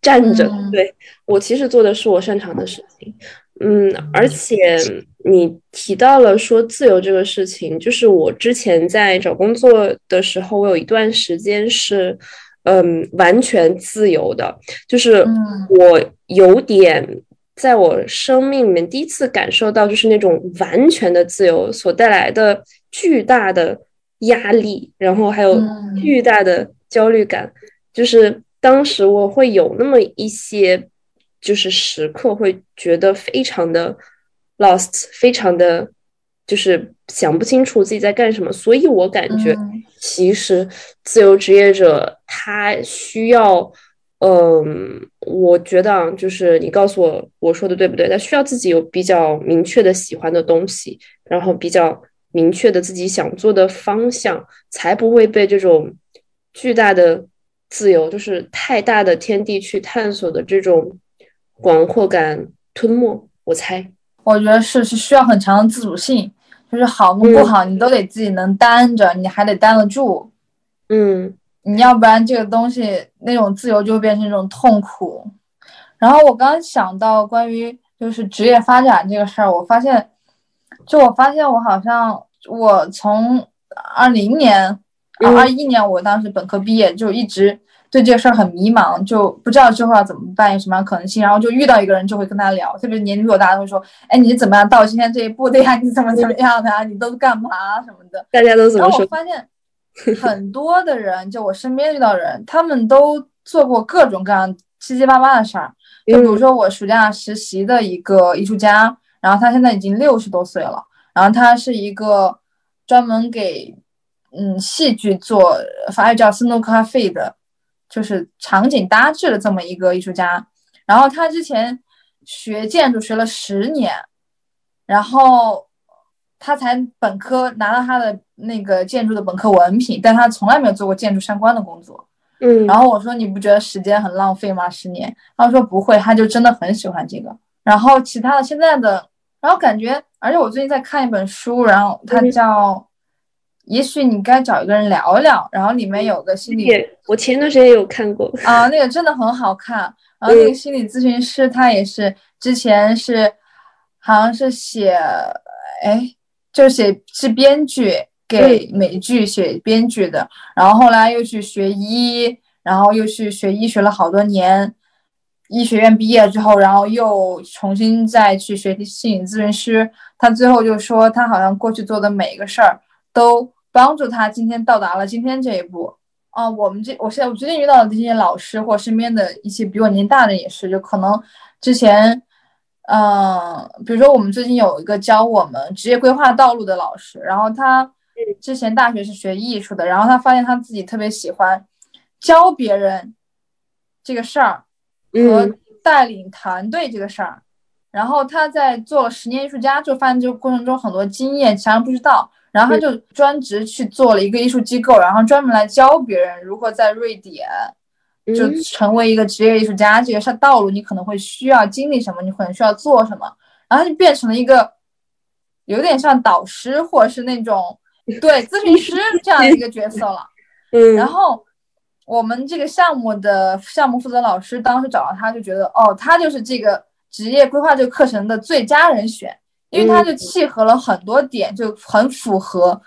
站着。对我其实做的是我擅长的事情，嗯，而且你提到了说自由这个事情，就是我之前在找工作的时候，我有一段时间是，嗯，完全自由的，就是我有点在我生命里面第一次感受到，就是那种完全的自由所带来的巨大的压力，然后还有巨大的焦虑感，就是当时我会有那么一些。就是时刻会觉得非常的 lost，非常的，就是想不清楚自己在干什么。所以我感觉，其实自由职业者他需要，嗯，我觉得啊，就是你告诉我我说的对不对？他需要自己有比较明确的喜欢的东西，然后比较明确的自己想做的方向，才不会被这种巨大的自由，就是太大的天地去探索的这种。广阔感吞没，我猜，我觉得是是需要很强的自主性，就是好跟不好你都得自己能担着，你还得担得住，嗯，你要不然这个东西那种自由就会变成一种痛苦。然后我刚刚想到关于就是职业发展这个事儿，我发现，就我发现我好像我从二零年二一年我当时本科毕业就一直。对这个事儿很迷茫，就不知道之后要怎么办，有什么样可能性。然后就遇到一个人，就会跟他聊，特别年纪比我大的会说：“哎，你怎么样到今天这一步的呀？你怎么怎么样的呀？你都干嘛什么的？”大家都怎么说？然后我发现 很多的人，就我身边遇到人，他们都做过各种各样七七八八的事儿。就比如说我暑假实习的一个艺术家，然后他现在已经六十多岁了，然后他是一个专门给嗯戏剧做法语叫 snow cafe 的。就是场景搭制的这么一个艺术家，然后他之前学建筑学了十年，然后他才本科拿到他的那个建筑的本科文凭，但他从来没有做过建筑相关的工作。嗯，然后我说你不觉得时间很浪费吗？十年？他说不会，他就真的很喜欢这个。然后其他的现在的，然后感觉，而且我最近在看一本书，然后它叫。也许你该找一个人聊聊，然后里面有个心理，我前段时间有看过啊，那个真的很好看。然后那个心理咨询师他也是之前是好像是写，哎，就写是编剧，给美剧写编剧的。然后后来又去学医，然后又去学医学了好多年，医学院毕业之后，然后又重新再去学习心理咨询师。他最后就说，他好像过去做的每一个事儿。都帮助他今天到达了今天这一步啊！我们这我现在我最近遇到的这些老师或身边的一些比我年纪大的也是，就可能之前，嗯，比如说我们最近有一个教我们职业规划道路的老师，然后他之前大学是学艺术的，然后他发现他自己特别喜欢教别人这个事儿和带领团队这个事儿，然后他在做了十年艺术家，就发现这个过程中很多经验其他人不知道。然后他就专职去做了一个艺术机构，然后专门来教别人如何在瑞典就成为一个职业艺术家。这个是道路，你可能会需要经历什么，你可能需要做什么，然后就变成了一个有点像导师或者是那种对咨询师这样的一个角色了。嗯。然后我们这个项目的项目负责老师当时找到他，就觉得哦，他就是这个职业规划这个课程的最佳人选。因为他就契合了很多点，就很符合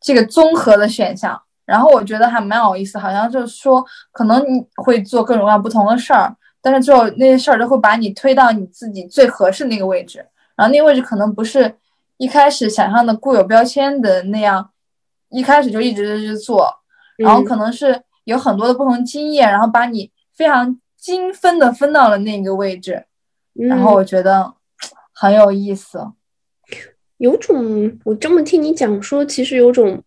这个综合的选项。然后我觉得还蛮有意思，好像就是说，可能你会做各种各样不同的事儿，但是最后那些事儿都会把你推到你自己最合适那个位置。然后那个位置可能不是一开始想象的固有标签的那样，一开始就一直去做，然后可能是有很多的不同经验，然后把你非常精分的分到了那个位置。然后我觉得。很有意思，有种我这么听你讲说，其实有种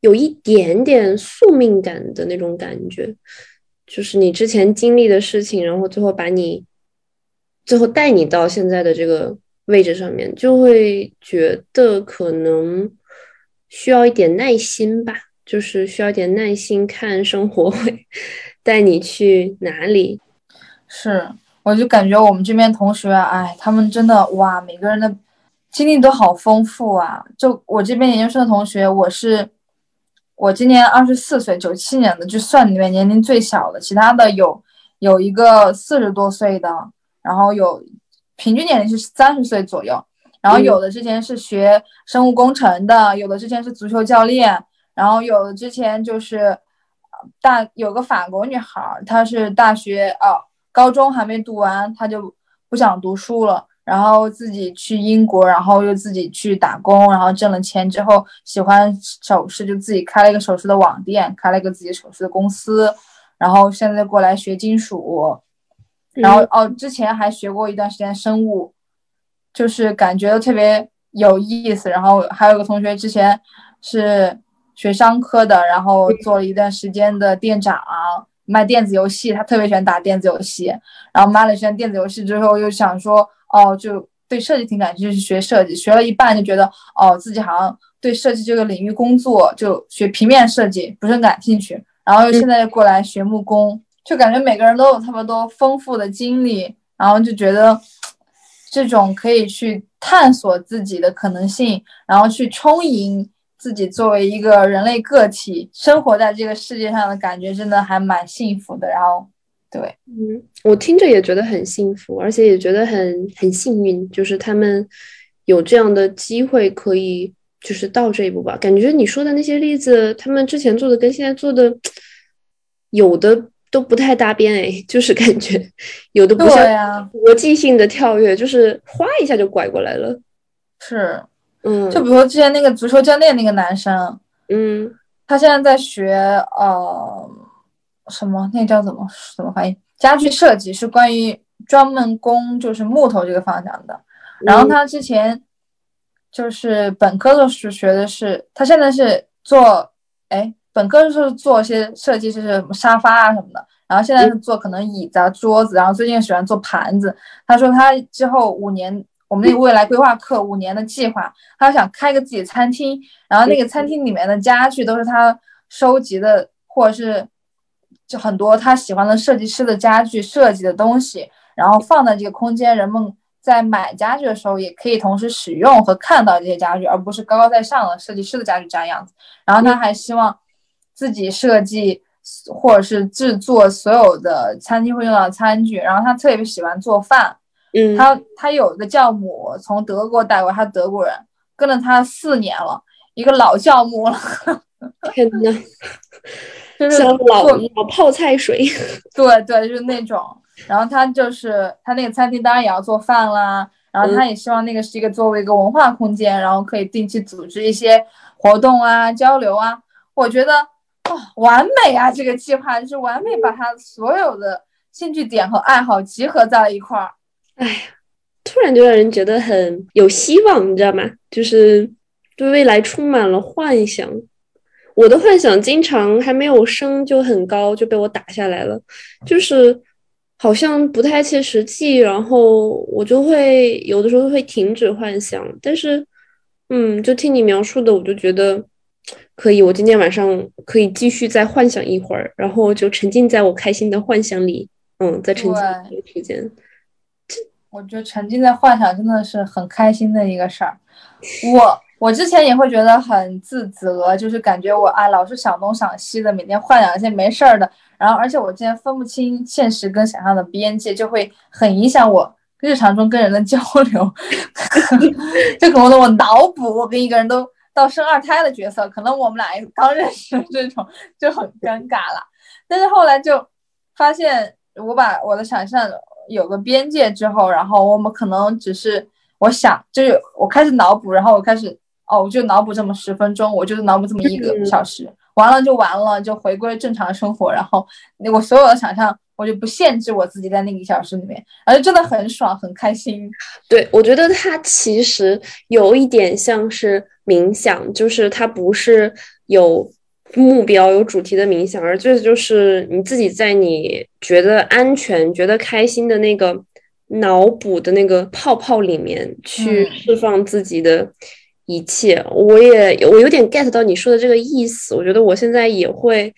有一点点宿命感的那种感觉，就是你之前经历的事情，然后最后把你最后带你到现在的这个位置上面，就会觉得可能需要一点耐心吧，就是需要点耐心，看生活会带你去哪里，是。我就感觉我们这边同学，哎，他们真的哇，每个人的经历都好丰富啊。就我这边研究生的同学，我是我今年二十四岁，九七年的，就算里面年龄最小的。其他的有有一个四十多岁的，然后有平均年龄是三十岁左右。然后有的之前是学生物工程的，有的之前是足球教练，然后有的之前就是大有个法国女孩，她是大学哦高中还没读完，她就不想读书了，然后自己去英国，然后又自己去打工，然后挣了钱之后喜欢首饰，就自己开了一个首饰的网店，开了一个自己首饰的公司，然后现在过来学金属，然后哦之前还学过一段时间生物。就是感觉特别有意思，然后还有个同学之前是学商科的，然后做了一段时间的店长，卖电子游戏，他特别喜欢打电子游戏，然后卖了一段电子游戏之后，又想说哦，就对设计挺感兴趣，学设计，学了一半就觉得哦，自己好像对设计这个领域工作，就学平面设计不是很感兴趣，然后现在又过来学木工，就感觉每个人都有特别多丰富的经历，然后就觉得。这种可以去探索自己的可能性，然后去充盈自己作为一个人类个体生活在这个世界上的感觉，真的还蛮幸福的。然后，对，嗯，我听着也觉得很幸福，而且也觉得很很幸运，就是他们有这样的机会可以就是到这一步吧。感觉你说的那些例子，他们之前做的跟现在做的有的。都不太搭边哎，就是感觉有的不像国际性的跳跃，就是哗一下就拐过来了。是，嗯，就比如说之前那个足球教练那个男生，嗯，他现在在学呃什么？那叫怎么怎么翻译？家具设计是关于专门工就是木头这个方向的。然后他之前就是本科的时候学的是，他现在是做哎。本科是做一些设计，就是什么沙发啊什么的，然后现在是做可能椅子啊、桌子，然后最近喜欢做盘子。他说他之后五年，我们那个未来规划课五年的计划，他想开个自己餐厅，然后那个餐厅里面的家具都是他收集的，或者是就很多他喜欢的设计师的家具设计的东西，然后放在这个空间，人们在买家具的时候也可以同时使用和看到这些家具，而不是高高在上的设计师的家具这样样子。然后他还希望。自己设计或者是制作所有的餐厅会用到的餐具，然后他特别喜欢做饭。嗯，他他有一个教母从德国带过他德国人，跟了他四年了，一个老教母了。天呐，就是老老泡菜水。对对，就是那种。然后他就是他那个餐厅当然也要做饭啦，然后他也希望那个是一个作为一个文化空间，然后可以定期组织一些活动啊、交流啊。我觉得。哦，完美啊！这个计划就是完美，把他所有的兴趣点和爱好集合在了一块儿。哎呀，突然就让人觉得很有希望，你知道吗？就是对未来充满了幻想。我的幻想经常还没有升就很高，就被我打下来了，就是好像不太切实际，然后我就会有的时候会停止幻想。但是，嗯，就听你描述的，我就觉得。可以，我今天晚上可以继续再幻想一会儿，然后就沉浸在我开心的幻想里。嗯，再沉浸一个时间。我觉得沉浸在幻想真的是很开心的一个事儿。我我之前也会觉得很自责，就是感觉我啊老是想东想西的，每天幻想一些没事儿的。然后，而且我之前分不清现实跟想象的边界，就会很影响我日常中跟人的交流。就可能我脑补我跟一个人都。到生二胎的角色，可能我们俩刚认识这种就很尴尬了。但是后来就发现，我把我的想象有个边界之后，然后我们可能只是我想，就是我开始脑补，然后我开始哦，我就脑补这么十分钟，我就脑补这么一个小时，完了就完了，就回归正常生活。然后我所有的想象，我就不限制我自己在那一个小时里面，而且真的很爽，很开心。对，我觉得它其实有一点像是。冥想就是它不是有目标、有主题的冥想，而这就是你自己在你觉得安全、觉得开心的那个脑补的那个泡泡里面去释放自己的一切。我也我有点 get 到你说的这个意思。我觉得我现在也会，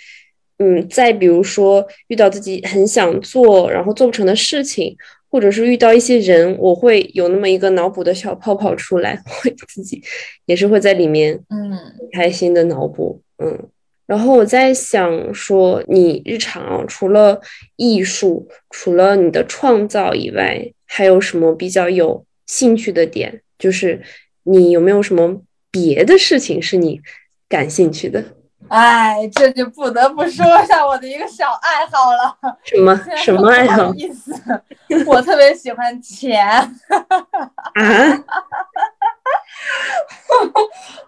嗯，再比如说遇到自己很想做然后做不成的事情。或者是遇到一些人，我会有那么一个脑补的小泡泡出来，会自己也是会在里面，嗯，开心的脑补，嗯。然后我在想说，你日常除了艺术，除了你的创造以外，还有什么比较有兴趣的点？就是你有没有什么别的事情是你感兴趣的？哎，这就不得不说一下我的一个小爱好了。什么 什么爱好？意思？我特别喜欢钱。啊？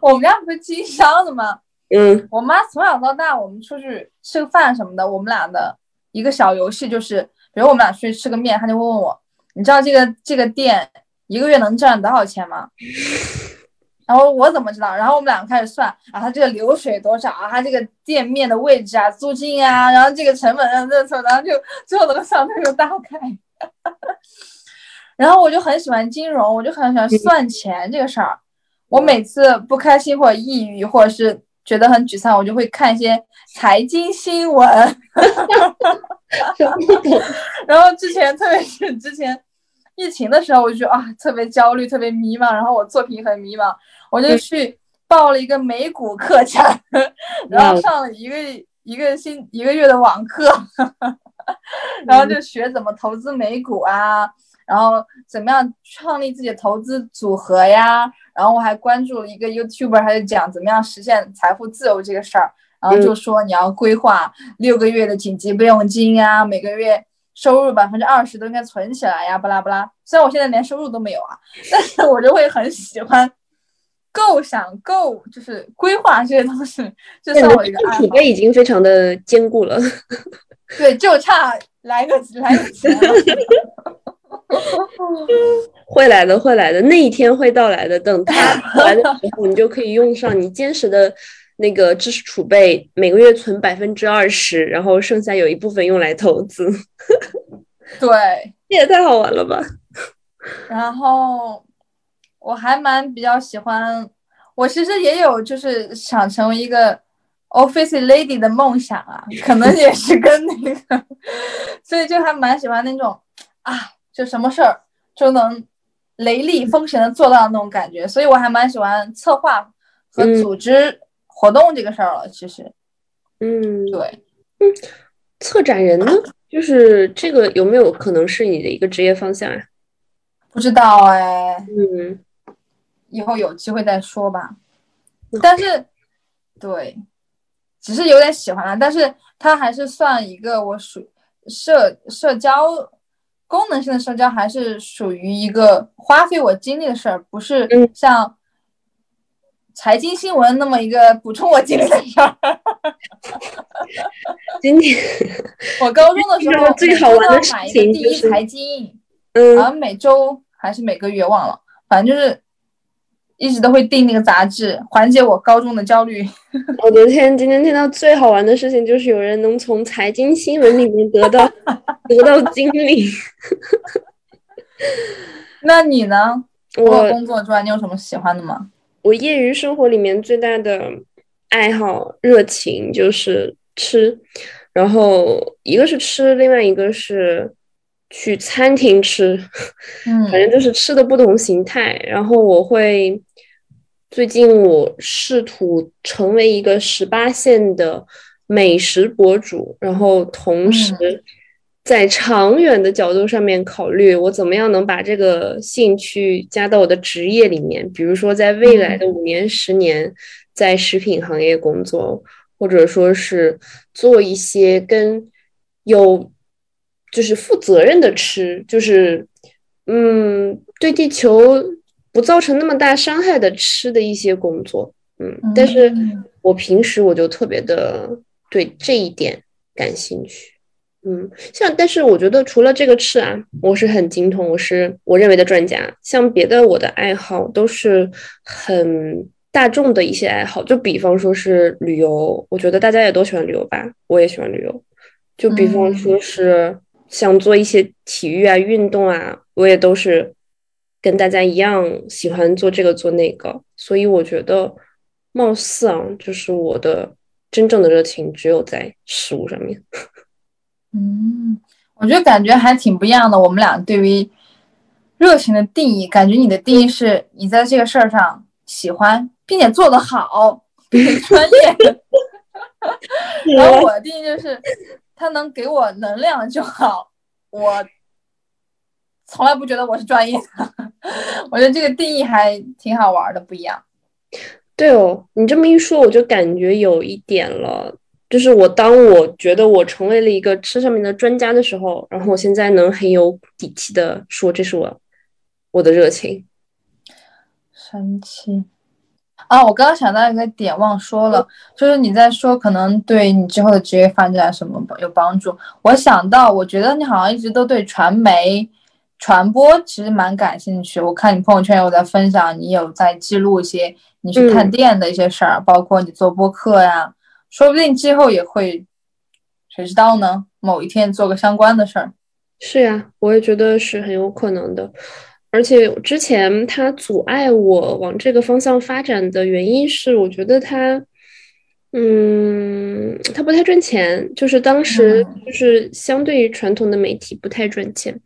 我们家不是经商的吗？嗯。我妈从小到大，我们出去吃个饭什么的，我们俩的一个小游戏就是，比如我们俩出去吃个面，她就会问我：“你知道这个这个店一个月能赚多少钱吗？” 然后我怎么知道？然后我们两个开始算啊，他这个流水多少啊？他这个店面的位置啊，租金啊，然后这个成本啊，这错，然后就最后那个算出个大概。然后我就很喜欢金融，我就很喜欢算钱这个事儿。我每次不开心或者抑郁，或者是觉得很沮丧，我就会看一些财经新闻。然后之前，特别是之前疫情的时候，我就觉得啊，特别焦虑，特别迷茫，然后我作品很迷茫。我就去报了一个美股课程，然后上了一个一个星一个月的网课，然后就学怎么投资美股啊，然后怎么样创立自己的投资组合呀，然后我还关注了一个 YouTuber，他就讲怎么样实现财富自由这个事儿，然后就说你要规划六个月的紧急备用金啊，每个月收入百分之二十都应该存起来呀，巴拉巴拉。虽然我现在连收入都没有啊，但是我就会很喜欢。构想、构就是规划这些东西，这算我一个爱好。储备已经非常的坚固了，对，就差来个来个钱。会来的，会来的，那一天会到来的。等他来的时候，你就可以用上你坚实的那个知识储备，每个月存百分之二十，然后剩下有一部分用来投资。对，这也太好玩了吧！然后。我还蛮比较喜欢，我其实也有就是想成为一个 office lady 的梦想啊，可能也是跟那个，所以就还蛮喜欢那种啊，就什么事儿就能雷厉风行的做到那种感觉，所以我还蛮喜欢策划和组织活动这个事儿了。其实，嗯，对，嗯，策展人呢，就是这个有没有可能是你的一个职业方向啊？不知道哎，嗯。以后有机会再说吧，但是，对，只是有点喜欢了，但是它还是算一个我属社社交功能性的社交，还是属于一个花费我精力的事儿，不是像财经新闻那么一个补充我经历的事儿。今天我高中的时候最好玩的事情第一财经，嗯，好像每周还是每个月忘了，反正就是。一直都会订那个杂志，缓解我高中的焦虑。我的天，今天听到最好玩的事情就是有人能从财经新闻里面得到 得到经历。那你呢？我工作之外，你有什么喜欢的吗？我业余生活里面最大的爱好、热情就是吃，然后一个是吃，另外一个是。去餐厅吃，嗯，反正就是吃的不同形态。然后我会，最近我试图成为一个十八线的美食博主，然后同时在长远的角度上面考虑，我怎么样能把这个兴趣加到我的职业里面。比如说，在未来的五年、十年，在食品行业工作，或者说是做一些跟有。就是负责任的吃，就是，嗯，对地球不造成那么大伤害的吃的一些工作，嗯，但是我平时我就特别的对这一点感兴趣，嗯，像但是我觉得除了这个吃啊，我是很精通，我是我认为的专家，像别的我的爱好都是很大众的一些爱好，就比方说是旅游，我觉得大家也都喜欢旅游吧，我也喜欢旅游，就比方说是。想做一些体育啊、运动啊，我也都是跟大家一样喜欢做这个做那个，所以我觉得貌似啊，就是我的真正的热情只有在食物上面。嗯，我觉得感觉还挺不一样的。我们俩对于热情的定义，感觉你的定义是你在这个事儿上喜欢，并且做得好，并且 专业。然后我的定义就是。他能给我能量就好，我从来不觉得我是专业的。我觉得这个定义还挺好玩的，不一样。对哦，你这么一说，我就感觉有一点了。就是我当我觉得我成为了一个吃上面的专家的时候，然后我现在能很有底气的说，这是我我的热情。神奇啊！我刚刚想到一个点，忘说了，就是你在说可能对你之后的职业发展什么有帮助。我想到，我觉得你好像一直都对传媒传播其实蛮感兴趣。我看你朋友圈有在分享，你有在记录一些你去探店的一些事儿，包括你做播客呀。说不定之后也会，谁知道呢？某一天做个相关的事儿。是呀，我也觉得是很有可能的。而且之前他阻碍我往这个方向发展的原因是，我觉得他，嗯，他不太赚钱，就是当时就是相对于传统的媒体不太赚钱。嗯，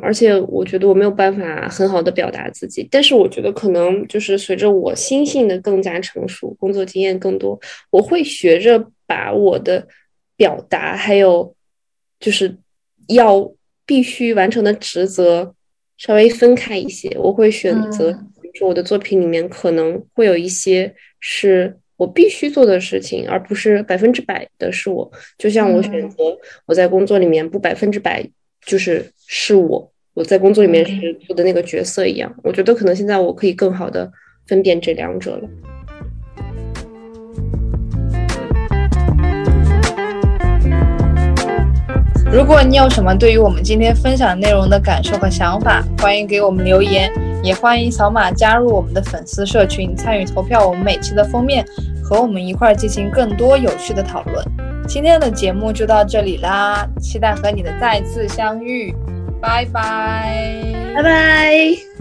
而且我觉得我没有办法很好的表达自己，但是我觉得可能就是随着我心性的更加成熟，工作经验更多，我会学着把我的表达还有就是要必须完成的职责稍微分开一些。我会选择，比如说我的作品里面可能会有一些是我必须做的事情，而不是百分之百的是我。就像我选择我在工作里面不百分之百。就是是我我在工作里面是做的那个角色一样，我觉得可能现在我可以更好的分辨这两者了。如果你有什么对于我们今天分享内容的感受和想法，欢迎给我们留言，也欢迎扫码加入我们的粉丝社群，参与投票我们每期的封面，和我们一块进行更多有趣的讨论。今天的节目就到这里啦，期待和你的再次相遇，拜拜，拜拜。